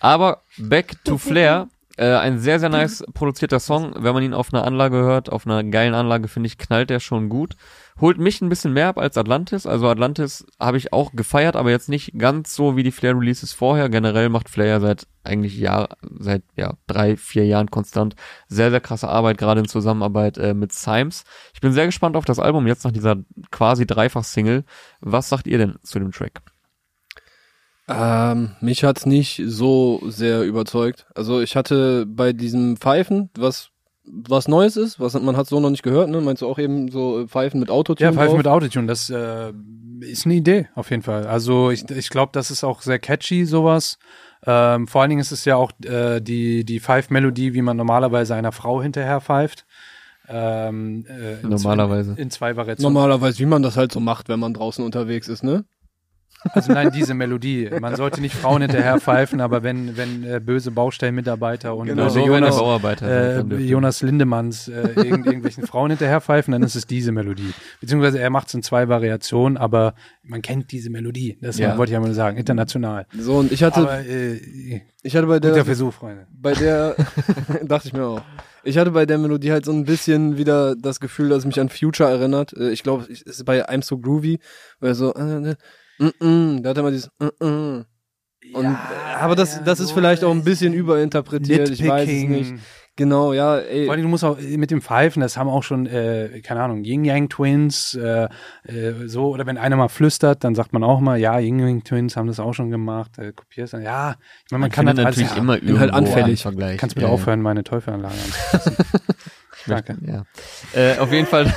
Aber back to Flair. Äh, ein sehr, sehr nice produzierter Song. Wenn man ihn auf einer Anlage hört, auf einer geilen Anlage, finde ich, knallt der schon gut. Holt mich ein bisschen mehr ab als Atlantis. Also Atlantis habe ich auch gefeiert, aber jetzt nicht ganz so wie die Flair-Releases vorher. Generell macht Flair ja seit eigentlich Jahr, seit ja drei, vier Jahren konstant sehr, sehr krasse Arbeit, gerade in Zusammenarbeit äh, mit Symes. Ich bin sehr gespannt auf das Album jetzt nach dieser quasi Dreifach-Single. Was sagt ihr denn zu dem Track? Ähm, mich hat's nicht so sehr überzeugt. Also ich hatte bei diesem Pfeifen, was was Neues ist, was man hat so noch nicht gehört, ne? Meinst du auch eben so äh, Pfeifen mit Autotune? Ja, Pfeifen drauf? mit Autotune, das äh, ist eine Idee auf jeden Fall. Also ich, ich glaube, das ist auch sehr catchy, sowas. Ähm, vor allen Dingen ist es ja auch äh, die, die Pfeif-Melodie, wie man normalerweise einer Frau hinterher pfeift. Ähm, äh, in Normalerweise. Zwei, in zwei Variationen. Normalerweise, wie man das halt so macht, wenn man draußen unterwegs ist, ne? Also nein, diese Melodie. Man sollte nicht Frauen hinterher pfeifen, aber wenn, wenn äh, böse Baustellenmitarbeiter und Genau, äh, der Jonas, Bauarbeiter äh. Jonas Lindemanns äh, irgend, irgendwelchen Frauen hinterher pfeifen, dann ist es diese Melodie. Beziehungsweise er macht es in zwei Variationen, aber man kennt diese Melodie. Das Ja. wollte ich ja mal sagen, international. So, und ich hatte, Aber äh, ich hatte bei guter der, Versuch, Freunde. bei der, dachte ich mir auch. Ich hatte bei der Melodie halt so ein bisschen wieder das Gefühl, dass es mich an Future erinnert. Äh, Ich glaube, es ist bei I'm So Groovy, er so, äh, äh, mm, mm, da hat er mal dieses, mm, mm. Und, aber das, das ist vielleicht auch ein bisschen überinterpretiert, ich weiß es nicht. Genau, ja, ey. Vor allem, du musst auch mit dem Pfeifen, das haben auch schon, äh, keine Ahnung, Yin Yang Twins, äh, äh, so, oder wenn einer mal flüstert, dann sagt man auch mal, ja, Yin Yang Twins haben das auch schon gemacht, äh, kopierst dann, ja, ich meine, man, kann findet das alles- natürlich ja, immer bin irgendwo halt anfällig. Kannst du bitte Ja, ja. aufhören, meine Teufelanlage anzufassen? Danke. Ja. Äh, auf jeden Fall,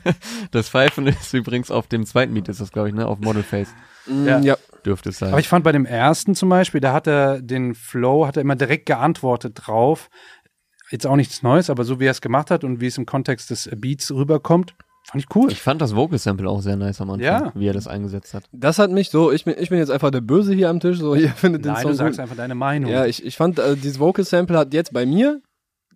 das Pfeifen ist übrigens auf dem zweiten Beat, ist das, glaube ich, ne? Auf Model Face Mm, Ja. ja. dürfte es sein. Aber ich fand bei dem ersten zum Beispiel, da hat er den Flow, hat er immer direkt geantwortet drauf. Jetzt auch nichts Neues, aber so wie er es gemacht hat und wie es im Kontext des Beats rüberkommt, fand ich cool. ich fand das Vocal Sample auch sehr nice am Anfang, Ja. wie er das eingesetzt hat. Das hat mich so, ich bin, ich bin jetzt einfach der Böse hier am Tisch, so, ihr findet den Nein, Song du sagst gut. einfach deine Meinung. Ja, ich, ich fand, äh, dieses Vocal Sample hat jetzt bei mir,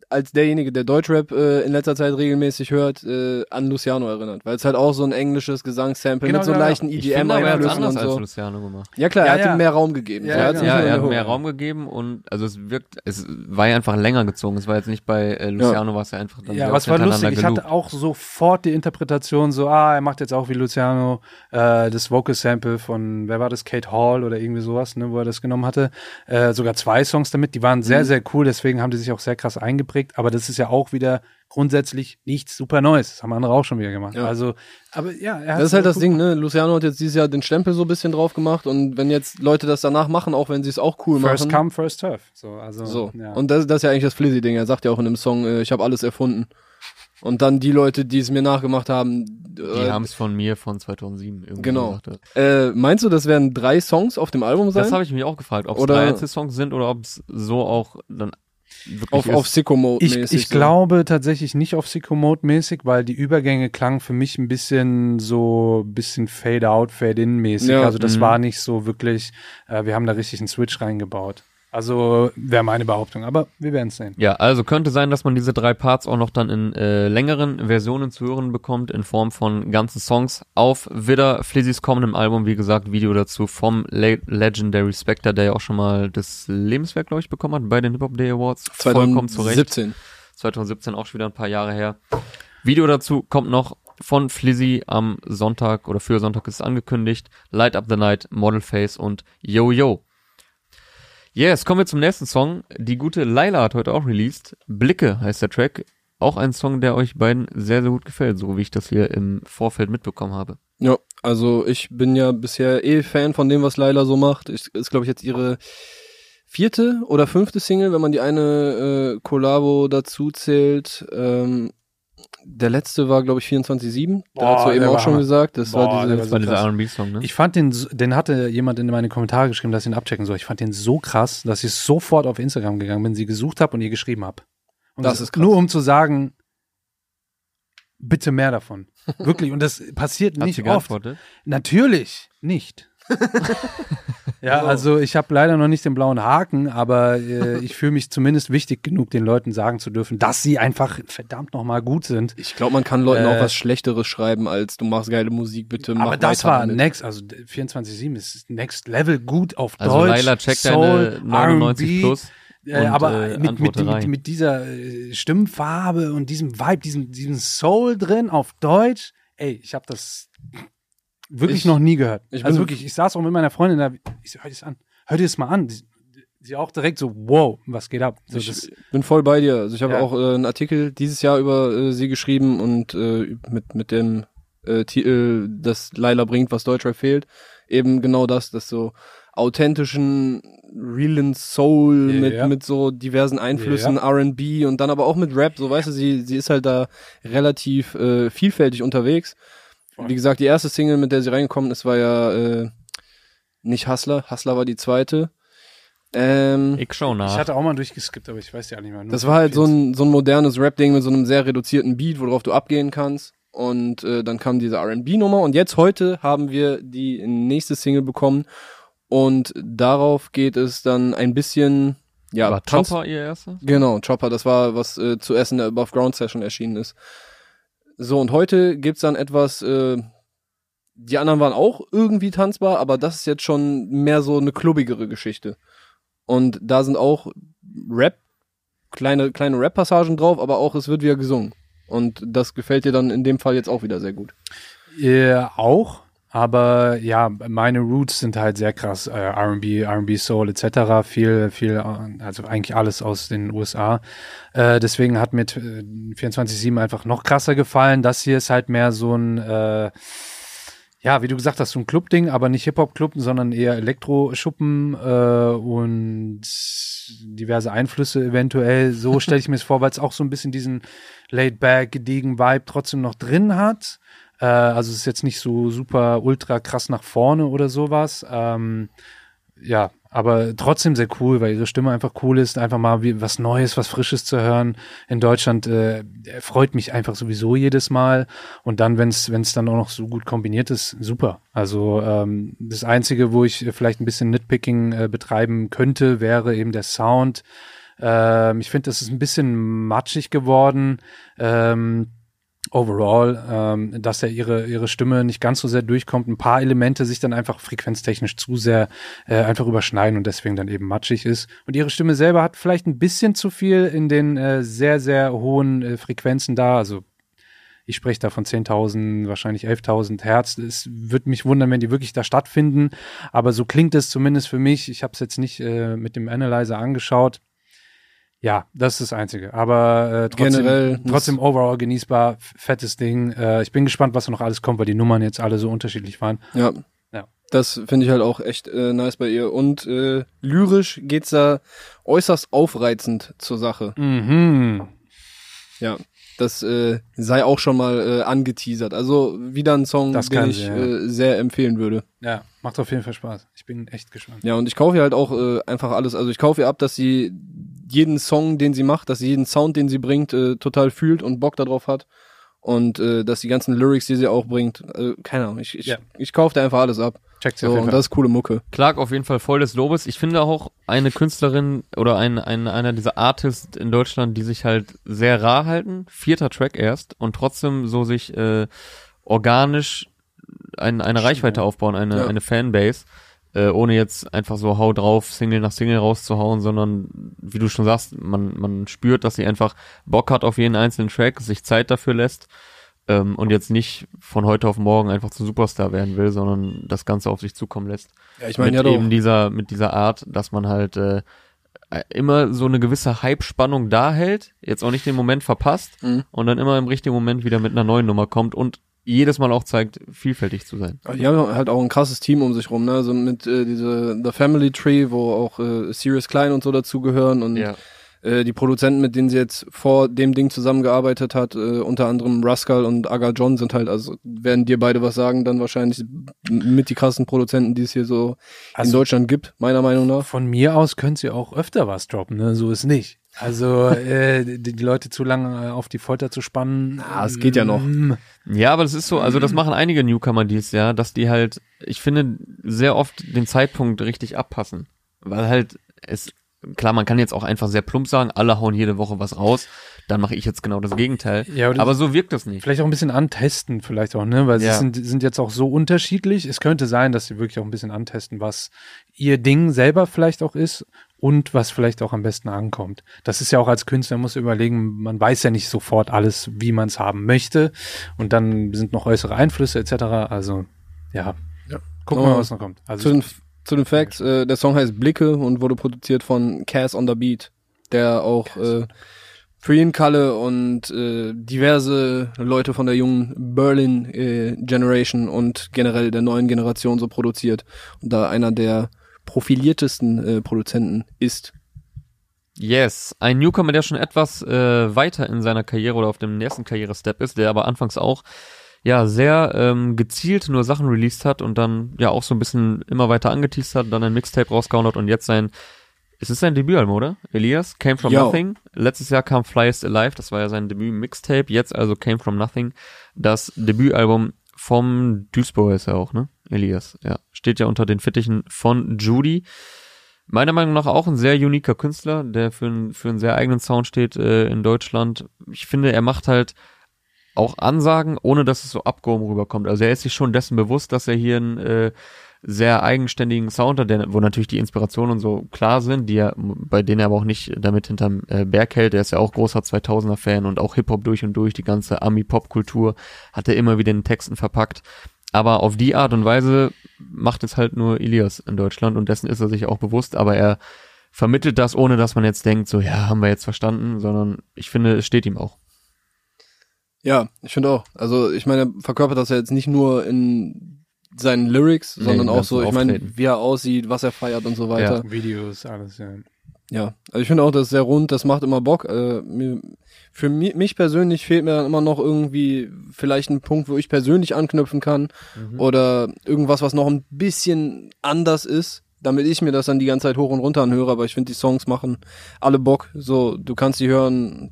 als derjenige, der Deutschrap äh, in letzter Zeit regelmäßig hört, äh, an Luciano erinnert. Weil es halt auch so ein englisches Gesangssample Genau, mit so genau, leichten Ich finde aber, er hat EDM-Einflüssen anders und als so. Luciano gemacht. Ja klar, Ja, er hat ja. ihm mehr Raum gegeben. Ja, so, er genau. Ja, er hat mehr. Raum gegeben und also es wirkt, es war ja einfach länger gezogen. Es war jetzt nicht bei äh, Luciano, war es ja einfach dann Ja, es war lustig. Ich hatte geloopt. auch sofort die Interpretation so, ah, er macht jetzt auch wie Luciano äh, das Vocal Sample von, wer war das, Kate Hall oder irgendwie sowas, ne, wo er das genommen hatte. Äh, sogar zwei Songs damit, die waren sehr, Mhm. sehr cool, deswegen haben die sich auch sehr krass eingeprägt. Aber das ist ja auch wieder grundsätzlich nichts super Neues. Das haben andere auch schon wieder gemacht. Ja. Also, aber ja, er Das ist halt das Ding, ne? Luciano hat jetzt dieses Jahr den Stempel so ein bisschen drauf gemacht und wenn jetzt Leute das danach machen, auch wenn sie es auch cool First machen. come, first serve. So, also, So. Ja. Und das, das ist ja eigentlich das Flizzy-Ding. Er sagt ja auch in dem Song, äh, ich habe alles erfunden. Und dann die Leute, die es mir nachgemacht haben, Die äh, haben es von mir von 2007 irgendwie Genau. gesagt. äh, meinst du, das werden drei Songs auf dem Album sein? Das habe ich mich auch gefragt, ob es drei Einzelsongs sind oder ob es so auch dann auf, ist. auf Sicko-Mode-mäßig. Ich, ich so. glaube tatsächlich nicht auf Sicko-Mode-mäßig, weil die Übergänge klangen für mich ein bisschen so, ein bisschen Fade-out, Fade-in-mäßig. Ja, also das mhm. war nicht so wirklich, äh, wir haben da richtig einen Switch reingebaut. Also wäre meine Behauptung, aber wir werden es sehen. Ja, also könnte sein, dass man diese drei Parts auch noch dann in äh, längeren Versionen zu hören bekommt, in Form von ganzen Songs auf Widder Flizzys kommendem Album. Wie gesagt, Video dazu vom Le Legendary Spectre, der ja auch schon mal das Lebenswerk, glaube ich, bekommen hat bei den Hip Hop Day Awards. Vollkommen zu Recht. 2017. 2017 auch schon wieder ein paar Jahre her. Video dazu kommt noch von Flizzy am Sonntag oder für Sonntag ist es angekündigt. Light Up the Night, Model Face und Yo Yo. Yes, kommen wir zum nächsten Song. Die gute Laila hat heute auch released. Blicke heißt der Track. Auch ein Song, der euch beiden sehr, sehr gut gefällt, so wie ich das hier im Vorfeld mitbekommen habe. Ja, also ich bin ja bisher eh Fan von dem, was Laila so macht. Ich, ist, glaube ich, jetzt ihre vierte oder fünfte Single, wenn man die eine äh, Collabo dazu zählt. Ähm, der letzte war, glaube ich, 24-7. Da hast du eben auch war schon gesagt. Das Boah, war diese, Das war dieser. R&B-Song, ne? Ich fand den, so- den hatte jemand in meine Kommentare geschrieben, dass ich ihn abchecken soll. Ich fand den so krass, dass ich sofort auf Instagram gegangen bin, sie gesucht habe und ihr geschrieben habe. Und Das ist krass. Nur um zu sagen, bitte mehr davon. Wirklich. Und das passiert Hat nicht sie oft. geantwortet? Natürlich nicht. ja, also ich habe leider noch nicht den blauen Haken, aber äh, ich fühle mich zumindest wichtig genug, den Leuten sagen zu dürfen, dass sie einfach verdammt nochmal gut sind. ich glaube, man kann Leuten Äh, auch was Schlechteres schreiben, als du machst geile Musik, bitte mach aber das war damit. next, also 24-7 ist next level gut auf Also Deutsch. Laila checkt Soul, deine 99 R&B, plus. Äh, und, aber äh, mit, mit, mit, mit dieser äh, Stimmfarbe und diesem Vibe, diesem, diesem Soul drin auf Deutsch, ey, ich habe das wirklich Ich- noch nie gehört. ich also wirklich, ich saß auch mit meiner Freundin da, ich so, hör dir das an, hör dir das mal an. Sie, sie auch direkt so, wow, was geht ab? So, das, Ich bin voll bei dir. Also ich habe Ja. auch äh, einen Artikel dieses Jahr über äh, sie geschrieben und äh, mit mit dem äh, Titel, dass Laila bringt, was Deutschrap fehlt. Eben genau das, dass so authentischen realen Soul Ja, mit ja. mit so diversen Einflüssen R&B und dann aber auch mit Rap. So weißt du, sie sie ist halt da relativ äh, vielfältig unterwegs. Wie gesagt, die erste Single, mit der sie reingekommen ist, war ja äh, nicht Hustler. Hustler war die zweite. Ähm, Ich schau ich nach. hatte auch mal durchgeskippt, aber ich weiß ja nicht mehr. Nur das war halt so ein, so ein modernes Rap-Ding mit so einem sehr reduzierten Beat, worauf du abgehen kannst. Und äh, dann kam diese R&B-Nummer. Und jetzt heute haben wir die nächste Single bekommen. Und darauf geht es dann ein bisschen, ja, war Chopper ihr erster? Genau, Chopper, das war, was äh, zuerst in der Above Ground Session erschienen ist. So, und heute gibt's dann etwas, äh, die anderen waren auch irgendwie tanzbar, aber das ist jetzt schon mehr so eine klubbigere Geschichte. Und da sind auch Rap, kleine, kleine Rap-Passagen drauf, aber auch es wird wieder gesungen. Und das gefällt dir dann in dem Fall jetzt auch wieder sehr gut. Ja, auch. Aber ja, meine Roots sind halt sehr krass. Äh, R&B, R&B Soul etc. Viel, viel, also eigentlich alles aus den USA. Äh, deswegen hat mir äh, 24-7 einfach noch krasser gefallen. Das hier ist halt mehr so ein, äh, ja, wie du gesagt hast, so ein Club-Ding, aber nicht Hip-Hop-Club, sondern eher Elektroschuppen äh, und diverse Einflüsse eventuell. So stelle ich mir es vor, weil es auch so ein bisschen diesen laid-back, gediegen Vibe trotzdem noch drin hat. Äh, also es ist jetzt nicht so super ultra krass nach vorne oder sowas. Ähm, ja, aber trotzdem sehr cool, weil ihre Stimme einfach cool ist, einfach mal wie, was Neues, was Frisches zu hören. In Deutschland äh, freut mich einfach sowieso jedes Mal. Und dann, wenn es wenn es dann auch noch so gut kombiniert ist, super. Also ähm, das Einzige, wo ich vielleicht ein bisschen Nitpicking äh, betreiben könnte, wäre eben der Sound. Ähm, ich finde, das ist ein bisschen matschig geworden. Ähm, overall, ähm, dass er ihre, ihre Stimme nicht ganz so sehr durchkommt, ein paar Elemente sich dann einfach frequenztechnisch zu sehr äh, einfach überschneiden und deswegen dann eben matschig ist. Und ihre Stimme selber hat vielleicht ein bisschen zu viel in den äh, sehr, sehr hohen äh, Frequenzen da, also ich spreche da von 10.000, wahrscheinlich 11.000 Hertz. Es würde mich wundern, wenn die wirklich da stattfinden. Aber so klingt es zumindest für mich. Ich habe es jetzt nicht äh, mit dem Analyzer angeschaut. Ja, das ist das Einzige. Aber äh, trotzdem, Generell- trotzdem overall genießbar, fettes Ding. Äh, ich bin gespannt, was noch alles kommt, weil die Nummern jetzt alle so unterschiedlich waren. Ja. Ja. Das finde ich halt auch echt äh, nice bei ihr. Und äh, lyrisch geht's da äußerst aufreizend zur Sache. Mhm. Ja. Das äh, sei auch schon mal äh, angeteasert. Also wieder ein Song, Das den ich sie, ja. äh, sehr empfehlen würde. Ja, macht auf jeden Fall Spaß. Ich bin echt gespannt. Ja, und ich kaufe ihr halt auch äh, einfach alles. Also ich kaufe ihr ab, dass sie jeden Song, den sie macht, dass sie jeden Sound, den sie bringt, äh, total fühlt und Bock darauf hat. Und äh, dass die ganzen Lyrics, die sie auch bringt, äh, keine Ahnung, ich, ich, Ja. ich kaufe da einfach alles ab. Checkt sie So, auf jeden und Fall. das ist coole Mucke. Clark auf jeden Fall voll des Lobes. Ich finde auch eine Künstlerin oder ein, ein, einer dieser Artists in Deutschland, die sich halt sehr rar halten. Vierter Track erst und trotzdem so sich äh, organisch ein, eine Reichweite aufbauen, eine, Ja. eine Fanbase. Äh, ohne jetzt einfach so hau drauf, Single nach Single rauszuhauen, sondern wie du schon sagst, man, man spürt, dass sie einfach Bock hat auf jeden einzelnen Track, sich Zeit dafür lässt ähm, und jetzt nicht von heute auf morgen einfach zum Superstar werden will, sondern das Ganze auf sich zukommen lässt Ja, ich meine ja doch. eben dieser mit dieser Art, dass man halt äh, immer so eine gewisse Hype-Spannung da hält, jetzt auch nicht den Moment verpasst Mhm. und dann immer im richtigen Moment wieder mit einer neuen Nummer kommt und jedes Mal auch zeigt, vielfältig zu sein. Die haben halt auch ein krasses Team um sich rum, ne? Also mit äh, diese The Family Tree, wo auch äh, Sirius Klein und so dazugehören und äh, Äh, die Produzenten, mit denen sie jetzt vor dem Ding zusammengearbeitet hat, äh, unter anderem Rascal und Aga John sind halt, also werden dir beide was sagen, dann wahrscheinlich mit die krassen Produzenten, die es hier so Also- in Deutschland gibt, meiner Meinung nach. Von mir aus könnt ihr auch öfter was droppen, ne? So ist nicht. Also äh, die, die Leute zu lange auf die Folter zu spannen. Ah, es geht ja noch. mm, Ja, aber das ist so, also das machen einige Newcomer dies Jahr, dass die halt, ich finde, sehr oft den Zeitpunkt richtig abpassen. Weil halt es, klar, man kann jetzt auch einfach sehr plump sagen, alle hauen jede Woche was raus, dann mache ich jetzt genau das Gegenteil. Ja, aber das- aber so wirkt das nicht. Vielleicht auch ein bisschen antesten, vielleicht auch, ne? Weil Ja. sie sind, sind jetzt auch so unterschiedlich. Es könnte sein, dass sie wirklich auch ein bisschen antesten, was ihr Ding selber vielleicht auch ist und was vielleicht auch am besten ankommt. Das ist ja auch als Künstler, muss überlegen, man weiß ja nicht sofort alles, wie man es haben möchte. Und dann sind noch äußere Einflüsse etc. Also, ja. Ja. Gucken wir Oh. mal, was noch kommt. Also, Zu den, zu den Facts, äh, der Song heißt Blicke und wurde produziert von Cass on the Beat, der auch äh, Free Kalle und äh, diverse Leute von der jungen Berlin äh, Generation und generell der neuen Generation so produziert und da einer der profiliertesten äh, Produzenten ist. Yes, ein Newcomer, der schon etwas äh, weiter in seiner Karriere oder auf dem nächsten Karrierestep ist, der aber anfangs auch ja sehr ähm, gezielt nur Sachen released hat und dann ja auch so ein bisschen immer weiter angeteased hat, dann ein Mixtape rausgehauen hat und jetzt sein es ist sein Debütalbum, oder? Elias, Came From Ja. Nothing. Letztes Jahr kam Flyest Alive, das war ja sein Debüt-Mixtape. Jetzt also Came From Nothing, das Debütalbum vom Duisburg ist er auch, ne? Elias, ja. Steht ja unter den Fittichen von Judy. Meiner Meinung nach auch ein sehr uniker Künstler, der für, einen für einen sehr eigenen Sound steht äh, in Deutschland. Ich finde, er macht halt auch Ansagen, ohne dass es so abgehoben rüberkommt. Also er ist sich schon dessen bewusst, dass er hier einen äh, sehr eigenständigen Sound hat, der, wo natürlich die Inspirationen und so klar sind, die er, bei denen er aber auch nicht damit hinterm äh, Berg hält. Er ist ja auch großer 2000er-Fan und auch Hip-Hop durch und durch, die ganze Ami-Pop-Kultur hat er immer wieder in Texten verpackt. Aber auf die Art und Weise macht es halt nur Elias in Deutschland und dessen ist er sich auch bewusst, aber er vermittelt das, ohne dass man jetzt denkt, so, ja, haben wir jetzt verstanden, sondern ich finde, es steht ihm auch. Ja, ich finde auch. Also ich meine, er verkörpert das ja jetzt nicht nur in seinen Lyrics, Nee, sondern im auch so, ich meine, wie er aussieht, was er feiert und so weiter. Videos, alles, ja. Ja, also ich finde auch, das ist sehr rund, das macht immer Bock. Äh, mir, für mi mich persönlich fehlt mir dann immer noch irgendwie vielleicht ein Punkt, wo ich persönlich anknüpfen kann oder irgendwas, was noch ein bisschen anders ist, damit ich mir das dann die ganze Zeit hoch und runter anhöre. Aber ich finde, die Songs machen alle Bock. So, du kannst die hören.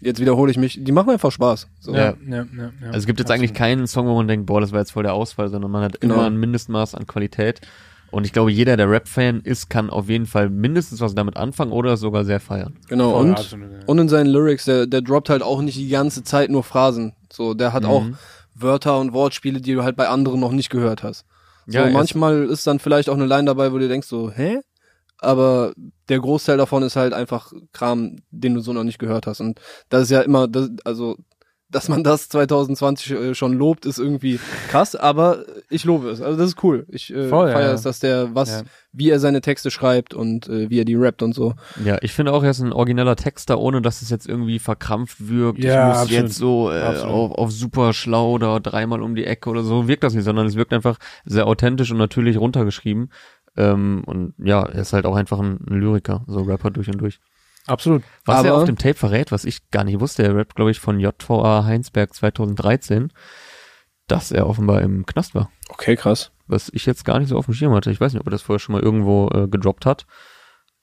Jetzt wiederhole ich mich. Die machen einfach Spaß. So. Ja. ja, ja, ja. Also es gibt jetzt eigentlich keinen Song, wo man denkt, boah, das war jetzt voll der Ausfall, sondern man hat Genau. immer ein Mindestmaß an Qualität. Und ich glaube, jeder, der Rap-Fan ist, kann auf jeden Fall mindestens was damit anfangen oder sogar sehr feiern. Genau. Voll, und, absolut, ja. und in seinen Lyrics, der, der droppt halt auch nicht die ganze Zeit nur Phrasen. So, der hat Mhm. auch Wörter und Wortspiele, die du halt bei anderen noch nicht gehört hast. So, ist- manchmal ist dann vielleicht auch eine Line dabei, wo du denkst so, hä? Aber der Großteil davon ist halt einfach Kram, den du so noch nicht gehört hast. Und das ist ja immer, das, also, dass man das 2020 äh, schon lobt, ist irgendwie krass, aber ich lobe es. Also das ist cool. Ich äh, Voll, feiere ja. es, dass der was, Ja. wie er seine Texte schreibt und äh, wie er die rappt und so. Ja, ich finde auch, er ist ein origineller Texter, ohne dass es jetzt irgendwie verkrampft wirkt. Ja, ich muss absolut. jetzt so äh, auf, auf super schlau oder dreimal um die Ecke oder so. Wirkt das nicht, sondern es wirkt einfach sehr authentisch und natürlich runtergeschrieben. Ähm, und ja, er ist halt auch einfach ein, ein Lyriker, so Rapper durch und durch. Absolut. Was Aber- er auf dem Tape verrät, was ich gar nicht wusste, er rappt, glaube ich, von JVA Heinsberg 2013, dass er offenbar im Knast war. Okay, krass. Was ich jetzt gar nicht so auf dem Schirm hatte. Ich weiß nicht, ob er das vorher schon mal irgendwo äh, gedroppt hat.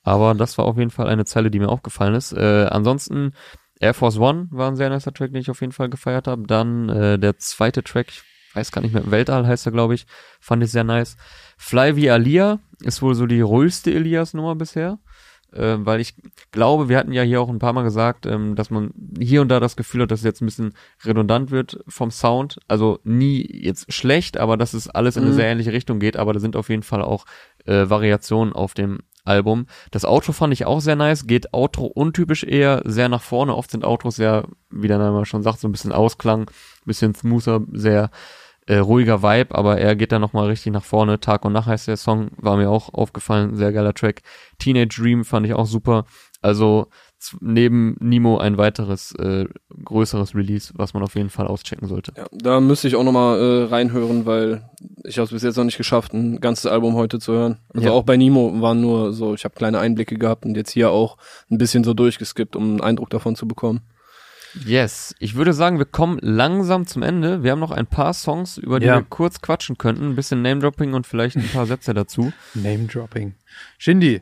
Aber das war auf jeden Fall eine Zeile, die mir aufgefallen ist. Äh, ansonsten, Air Force One war ein sehr nicer Track, den ich auf jeden Fall gefeiert habe. Dann äh, der zweite Track, ich weiß gar nicht mehr, Weltall heißt er, glaube ich, fand ich sehr nice. Fly wie Alia ist wohl so die ruhigste Elias-Nummer bisher. Äh, weil ich glaube, wir hatten ja hier auch ein paar Mal gesagt, ähm, dass man hier und da das Gefühl hat, dass es jetzt ein bisschen redundant wird vom Sound. Also nie jetzt schlecht, aber dass es alles in eine Mhm. sehr ähnliche Richtung geht. Aber da sind auf jeden Fall auch äh, Variationen auf dem Album. Das Outro fand ich auch sehr nice. Geht Outro untypisch eher sehr nach vorne. Oft sind Outros ja, wie der Name schon sagt, so ein bisschen Ausklang, bisschen smoother, sehr äh, ruhiger Vibe, aber er geht da nochmal richtig nach vorne. Tag und Nacht heißt der Song, war mir auch aufgefallen, sehr geiler Track. Teenage Dream fand ich auch super. Also neben Nemo ein weiteres äh, größeres Release, was man auf jeden Fall auschecken sollte. Ja, da müsste ich auch nochmal äh, reinhören, weil ich habe es bis jetzt noch nicht geschafft, ein ganzes Album heute zu hören. Also Ja. auch bei Nemo waren nur so, ich habe kleine Einblicke gehabt und jetzt hier auch ein bisschen so durchgeskippt, um einen Eindruck davon zu bekommen. Yes, ich würde sagen, wir kommen langsam zum Ende. Wir haben noch ein paar Songs, über die Ja. wir kurz quatschen könnten, ein bisschen Name-Dropping und vielleicht ein paar Sätze dazu. Name-Dropping. Shindy,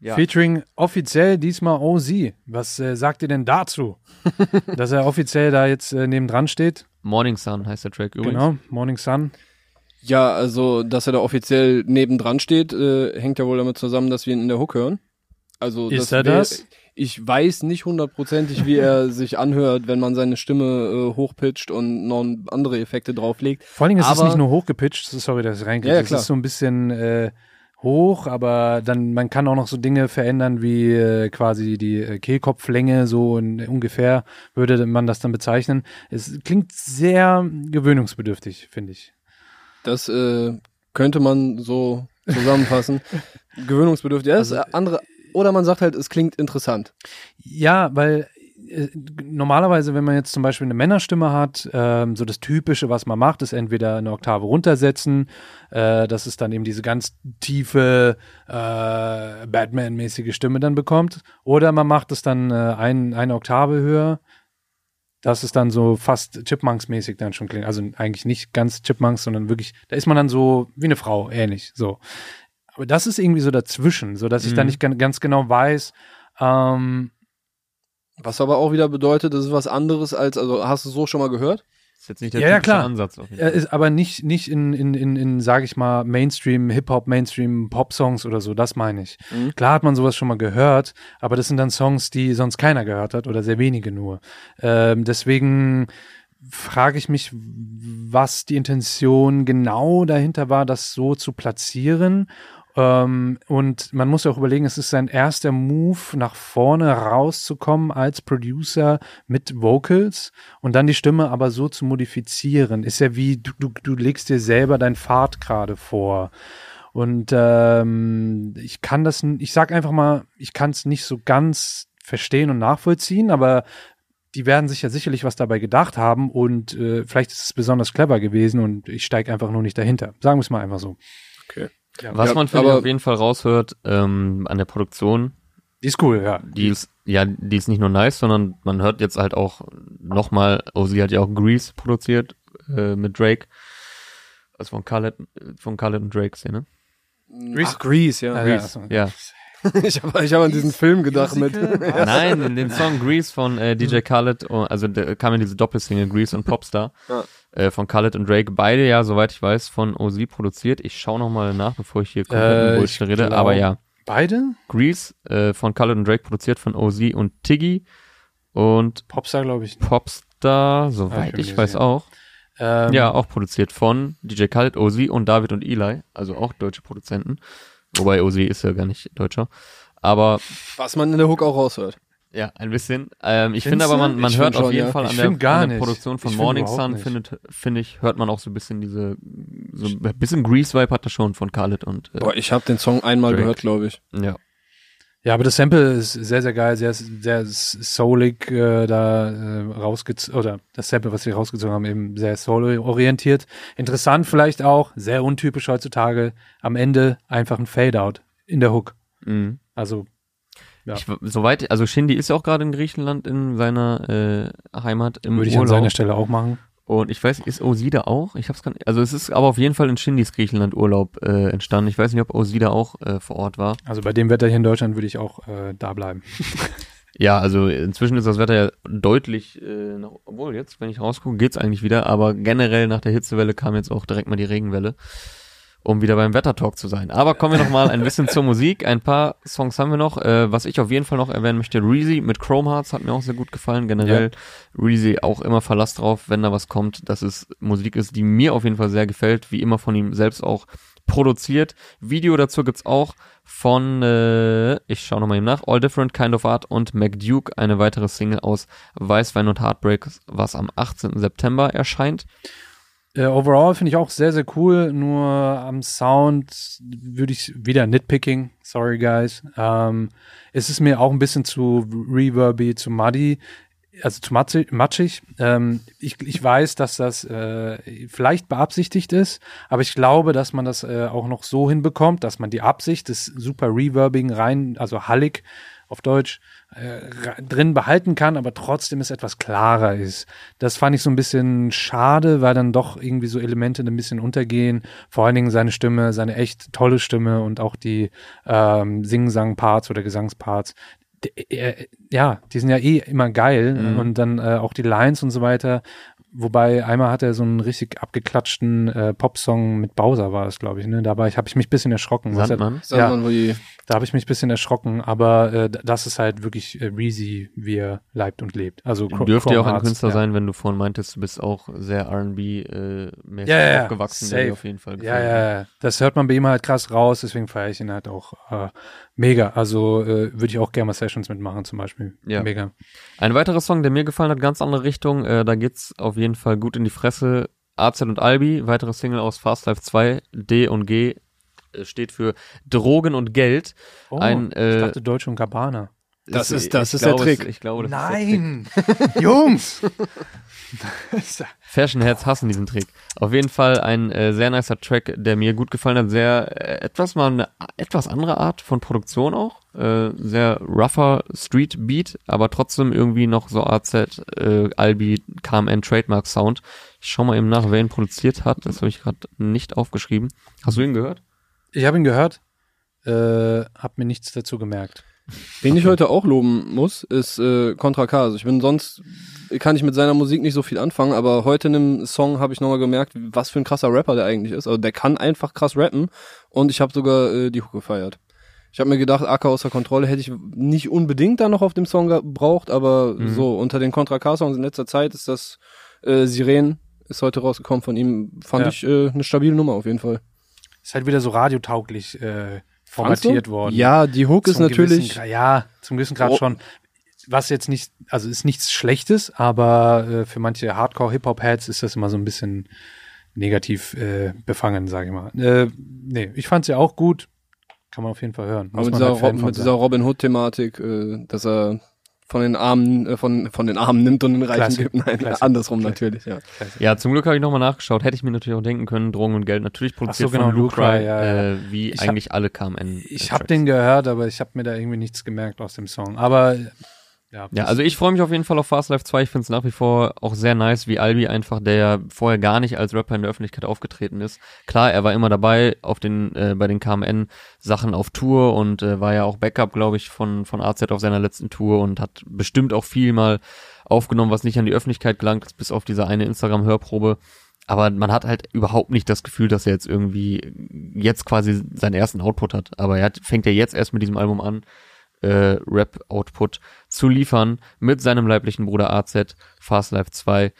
Ja. featuring offiziell diesmal OZ. Was äh, sagt ihr denn dazu? Dass er offiziell da jetzt äh, nebendran steht? Morning Sun heißt der Track übrigens. Genau, Morning Sun. Ja, also, dass er da offiziell nebendran steht, äh, hängt ja wohl damit zusammen, dass wir ihn in der Hook hören. Also, Ist er das? Ich weiß nicht hundertprozentig, wie er sich anhört, wenn man seine Stimme äh, hochpitcht und noch andere Effekte drauflegt. Vor allen Dingen ist es nicht nur hochgepitcht, sorry, dass ich reinkriege. Ja, ja, es ist so ein bisschen äh, hoch, aber dann man kann auch noch so Dinge verändern wie äh, quasi die äh, Kehlkopflänge, so in, ungefähr würde man das dann bezeichnen. Es klingt sehr gewöhnungsbedürftig, finde ich. Das äh, könnte man so zusammenfassen. Gewöhnungsbedürftig. Ja, das Also, ist andere. Oder man sagt halt, es klingt interessant. Ja, weil äh, normalerweise, wenn man jetzt zum Beispiel eine Männerstimme hat, ähm, so das Typische, was man macht, ist entweder eine Oktave runtersetzen, äh, dass es dann eben diese ganz tiefe äh, Batman-mäßige Stimme dann bekommt, oder man macht es dann äh, ein, eine Oktave höher, dass es dann so fast Chipmunks-mäßig dann schon klingt. Also eigentlich nicht ganz Chipmunks, sondern wirklich, da ist man dann so wie eine Frau, ähnlich, so. Aber das ist irgendwie so dazwischen, so dass ich da Mhm. nicht gan- ganz genau weiß, ähm, Was aber auch wieder bedeutet, das ist was anderes als, also hast du so schon mal gehört? Ist jetzt nicht der Ja, ja, typische klar. Ansatz. Auf jeden Er Fall. ist aber nicht, nicht in, in, in, in sage ich mal, Mainstream, Hip-Hop, Mainstream, Pop-Songs oder so, das meine ich. Mhm. Klar hat man sowas schon mal gehört, aber das sind dann Songs, die sonst keiner gehört hat oder sehr wenige nur. Ähm, deswegen frage ich mich, was die Intention genau dahinter war, das so zu platzieren. Ähm, und man muss ja auch überlegen, es ist sein erster Move, nach vorne rauszukommen als Producer mit Vocals und dann die Stimme aber so zu modifizieren. Ist ja wie, du, du, du legst dir selber dein Pfad gerade vor. Und ähm, ich kann das, ich sag einfach mal, ich kann es nicht so ganz verstehen und nachvollziehen, aber die werden sich ja sicherlich was dabei gedacht haben und äh, vielleicht ist es besonders clever gewesen und ich steige einfach nur nicht dahinter. Sagen wir es mal einfach so. Okay. Was Ja, man finde ich aber- auf jeden Fall raushört ähm, an der Produktion, Die ist cool, ja. die ist ja, die ist nicht nur nice, sondern man hört jetzt halt auch nochmal, oh, sie hat ja auch Grease produziert äh, mit Drake, also von Khaled, von Khaled und Drake Szene. Grease? Ach, Grease, ja. Ah, Grease, ja. ich habe ich hab an diesen Film gedacht mit. Nein, in den Song Grease von äh, DJ Khaled, oh, also da kam ja diese Doppelsingle Grease und Popstar Ja. äh, von Khaled und Drake, beide ja, soweit ich weiß, von OZ produziert. Ich schaue nochmal nach, bevor ich hier komplett Äh, Bullshit ich rede, glaub- aber ja. Beide? Grease äh, von Khaled und Drake produziert von OZ und Tiggy und Popstar, glaube ich. Popstar, Ah, soweit ich ich, mir weiß auch. Ähm, Ja, auch produziert von DJ Khaled, OZ und David und Eli, also auch deutsche Produzenten. Wobei OZ ist ja gar nicht Deutscher. Aber Was man in der Hook auch raushört. ja, ein bisschen. Ähm, ich finde aber, man, man Ich hört find auf schon, jeden ja. Fall an der, find gar an der. Produktion von find Morning Sun, finde ich, hört man auch so ein bisschen diese, so ein bisschen Grease-Vibe hat er schon von Khaled und, äh, Boah, ich habe den Song einmal Drake. gehört, glaube ich. ja. Ja, aber das Sample ist sehr, sehr geil, sehr, sehr soulig äh, da äh, rausgezogen, oder das Sample, was sie rausgezogen haben, eben sehr soul-orientiert. Interessant vielleicht auch, sehr untypisch heutzutage, am Ende einfach ein Fade-Out in der Hook. Mhm. Also, Ja. Ich, soweit, also Shindy ist ja auch gerade in Griechenland in seiner äh, Heimat im würde ich an seiner Stelle auch machen. Und ich weiß, ist Osida auch? Ich hab's gar nicht, also es ist aber auf jeden Fall in Shindys Griechenland Urlaub äh, entstanden. Ich weiß nicht, ob Osida auch äh, vor Ort war. Also bei dem Wetter hier in Deutschland würde ich auch äh, da bleiben. Ja, also inzwischen ist das Wetter ja deutlich, äh, nach, obwohl jetzt, wenn ich rausgucke, geht's eigentlich wieder, aber generell nach der Hitzewelle kam jetzt auch direkt mal die Regenwelle, um wieder beim Wettertalk zu sein. Aber kommen wir noch mal ein bisschen zur Musik. Ein paar Songs haben wir noch. Äh, was ich auf jeden Fall noch erwähnen möchte, Reezy mit Chrome Hearts hat mir auch sehr gut gefallen. Generell Reezy auch immer Verlass drauf, wenn da was kommt, dass es Musik ist, die mir auf jeden Fall sehr gefällt, wie immer von ihm selbst auch produziert. Video dazu gibt's auch von, äh, ich schaue nochmal eben nach, All Different Kind of Art und McDuke, eine weitere Single aus Weißwein und Heartbreak, was am 18. September erscheint. Äh, overall finde ich auch sehr, sehr cool. Nur am Sound würde ich wieder nitpicking. Sorry, guys. Ähm, es ist mir auch ein bisschen zu reverby, zu muddy. Also zu matschig. matschig. Ähm, ich, ich weiß, dass das äh, vielleicht beabsichtigt ist, aber ich glaube, dass man das äh, auch noch so hinbekommt, dass man die Absicht des super Reverbing rein, also hallig auf Deutsch, äh, drin behalten kann, aber trotzdem es etwas klarer ist. Das fand ich so ein bisschen schade, weil dann doch irgendwie so Elemente ein bisschen untergehen. Vor allen Dingen seine Stimme, seine echt tolle Stimme und auch die ähm, Sing-Sang-Parts oder Gesangsparts. Äh, ja, die sind ja eh immer geil Mhm. und dann äh, auch die Lines und so weiter. Wobei einmal hat er so einen richtig abgeklatschten äh, Popsong mit Bowser war es, glaube ich. Ne? Dabei habe ich mich ein bisschen erschrocken. was er- Sandmann. Sagt Ja. man, wo die, da habe ich mich ein bisschen erschrocken, aber äh, das ist halt wirklich äh, Reezy, wie er leibt und lebt. Also Dürfte ja auch ein Künstler ja. sein, wenn du vorhin meintest, du bist auch sehr R&B-mäßig Ja, ja, ja. aufgewachsen, der auf jeden Fall Ja, gefällt. ja, ja. Das hört man bei ihm halt krass raus, deswegen feiere ich ihn halt auch äh, mega. Also äh, würde ich auch gerne mal Sessions mitmachen zum Beispiel. Ja. Mega. Ein weiterer Song, der mir gefallen hat, ganz andere Richtung, äh, da geht's auf jeden Fall gut in die Fresse. AZ und Albi, weitere Single aus Fast Life 2, D und G äh, steht für Drogen und Geld. Oh, Ein, ich äh, dachte Deutsch und Gabbana. Das Ist- ist- das ich ist der glaube, Trick. Es, ich glaube, das ist der Trick. Nein! Jungs! Fashion Heads hassen diesen Trick. Auf jeden Fall ein äh, sehr nicer Track, der mir gut gefallen hat. Sehr, äh, etwas mal eine etwas andere Art von Produktion auch. Äh, sehr rougher Street Beat, aber trotzdem irgendwie noch so AZ, äh, Albi, KMN Trademark Sound. Ich schau mal eben nach, wer ihn produziert hat. Das habe ich gerade nicht aufgeschrieben. Hast du ihn gehört? Ich habe ihn gehört, äh, habe mir nichts dazu gemerkt. Wen ich heute auch loben muss, ist äh, Contra K. Also ich bin sonst, kann ich mit seiner Musik nicht so viel anfangen, aber heute in einem Song habe ich nochmal gemerkt, was für ein krasser Rapper der eigentlich ist. Also der kann einfach krass rappen und ich habe sogar äh, die Hook gefeiert. Ich habe mir gedacht, Acker außer Kontrolle hätte ich nicht unbedingt da noch auf dem Song gebraucht, aber Mhm. so unter den Contra K-Songs in letzter Zeit ist das äh, Siren ist heute rausgekommen von ihm. Fand Ja. ich äh, eine stabile Nummer auf jeden Fall. Ist halt wieder so radiotauglich äh? Formatiert worden. Ja, die Hook ist Zum natürlich. gewissen ja, zum gewissen Grad Oh. schon. Was jetzt nicht, also ist nichts Schlechtes, aber äh, für manche Hardcore-Hip-Hop-Heads ist das immer so ein bisschen negativ äh, befangen, sage ich mal. Äh, nee, ich fand's ja auch gut. Kann man auf jeden Fall hören. Aber Muss mit dieser, halt Rob, mit dieser Robin Hood-Thematik, äh, dass er von den Armen, äh, von, von den Armen nimmt und den Reichen Klassik, gibt. Nein, Klassik, andersrum Klassik. natürlich, ja. Ja, zum Glück habe ich nochmal nachgeschaut. Hätte ich mir natürlich auch denken können, Drogen und Geld natürlich produziert Ach so, genau, von Luke Luke Cry, Cry, ja, ja. Äh, wie Ich hab- eigentlich alle KMN. Ich habe den gehört, aber ich habe mir da irgendwie nichts gemerkt aus dem Song. Aber ja, Ja, also ich freue mich auf jeden Fall auf Fast Life 2. Ich finde es nach wie vor auch sehr nice, wie Albi einfach, der ja vorher gar nicht als Rapper in der Öffentlichkeit aufgetreten ist. Klar, er war immer dabei auf den äh, bei den KMN-Sachen auf Tour und äh, war ja auch Backup, glaube ich, von von AZ auf seiner letzten Tour und hat bestimmt auch viel mal aufgenommen, was nicht an die Öffentlichkeit gelangt ist, bis auf diese eine Instagram-Hörprobe. Aber man hat halt überhaupt nicht das Gefühl, dass er jetzt irgendwie jetzt quasi seinen ersten Output hat. Aber er hat, fängt ja jetzt erst mit diesem Album an, äh, Rap-Output zu liefern mit seinem leiblichen Bruder AZ, Fast Life 2,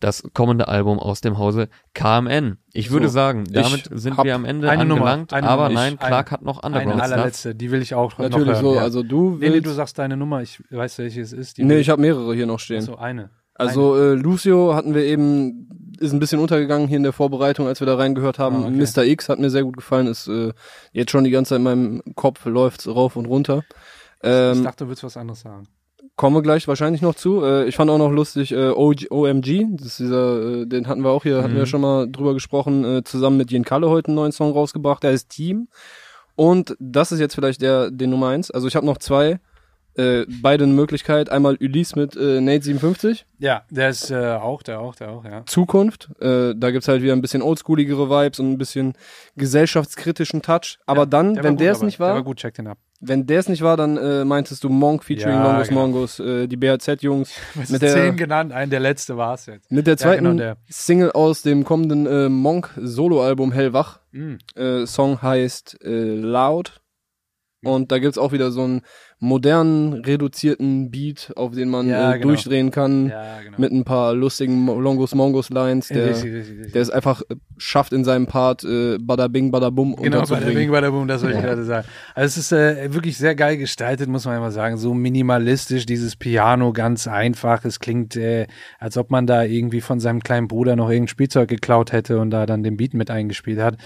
das kommende Album aus dem Hause KMN. Ich würde So, sagen, damit sind wir am Ende eine Nummer, angelangt, eine aber Nummer. nein, Ich- Clark eine- hat noch eine Underground Stuff. allerletzte, die will ich auch noch Natürlich hören. so, ja. also du Nee, nee, willst, du sagst deine Nummer, ich weiß, welche es ist. Die nee, ich habe mehrere hier noch stehen. so eine. Also äh, Lucio hatten wir eben, ist ein bisschen untergegangen hier in der Vorbereitung, als wir da reingehört haben. Ah, okay. Mr. X hat mir sehr gut gefallen, ist äh, jetzt schon die ganze Zeit in meinem Kopf, läuft's rauf und runter. Ich Ähm, dachte, du würdest was anderes sagen. kommen wir gleich wahrscheinlich noch zu. Äh, ich fand auch noch lustig äh, OMG, das ist dieser, äh, den hatten wir auch hier, hatten Mhm. wir schon mal drüber gesprochen, äh, zusammen mit Jen Kalle heute einen neuen Song rausgebracht, der ist Team. Und das ist jetzt vielleicht der, den Nummer eins. Also ich habe noch zwei, äh, beide eine Möglichkeit. Einmal Ulysse mit äh, Nate 57, Ja, der ist äh, auch, der auch, der auch, ja. Zukunft. Äh, da gibt's halt wieder ein bisschen oldschooligere Vibes und ein bisschen gesellschaftskritischen Touch. Aber ja, dann, der wenn der es nicht Der war, war gut, check den ab. wenn der es nicht war, dann äh, meintest du Monk featuring Ja, Longos genau. Mongos, äh, die BHZ-Jungs. Mit der, zehn genannt, ein der letzte war es jetzt. Mit der Ja, zweiten genau, der. Single aus dem kommenden äh, Monk Solo-Album Hellwach. Mhm. Äh, Song heißt äh, Loud. Und da gibt's auch wieder so einen modernen, reduzierten Beat, auf den man Ja, äh, genau. durchdrehen kann. Ja, genau. Mit ein paar lustigen Mo- Longos Mongos Lines. Der, richtig, richtig, richtig. der es einfach äh, schafft in seinem Part äh, Bada Bing Bada Bum Genau, unterzubringen. Bing, der Boom, das wollte ich Ja. gerade sagen. Also es ist äh, wirklich sehr geil gestaltet, muss man immer sagen. So minimalistisch, dieses Piano ganz einfach. Es klingt, äh, als ob man da irgendwie von seinem kleinen Bruder noch irgendein Spielzeug geklaut hätte und da dann den Beat mit eingespielt hat.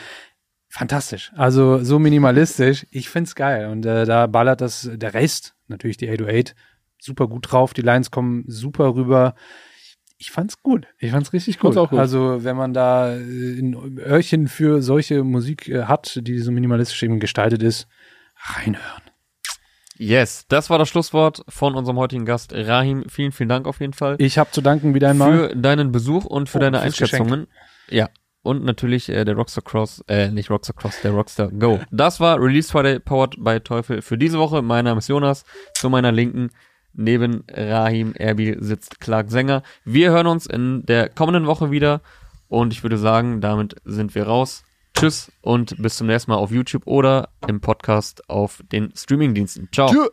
Fantastisch. Also so minimalistisch. Ich find's geil. Und äh, da ballert das, der Rest, natürlich die 808, super gut drauf. Die Lines kommen super rüber. Ich fand's gut. Ich fand's richtig gut. fand's auch gut. Also, wenn man da äh, ein Öhrchen für solche Musik äh, hat, die so minimalistisch eben gestaltet ist, reinhören. Yes, das war das Schlusswort von unserem heutigen Gast Rahim. Vielen, vielen Dank auf jeden Fall Ich habe zu danken wieder einmal. für deinen Besuch und für Oh, deine Einschätzungen. Ja. Und natürlich äh, der Rockstar Cross, äh, nicht Rockstar Cross, der Rockstar Go. Das war Release Friday powered by Teufel für diese Woche. Mein Name ist Jonas. Zu meiner Linken neben Rahim Erbil sitzt Clark Sänger. Wir hören uns in der kommenden Woche wieder. Und ich würde sagen, damit sind wir raus. Tschüss und bis zum nächsten Mal auf YouTube oder im Podcast auf den Streamingdiensten. Ciao. Tschö.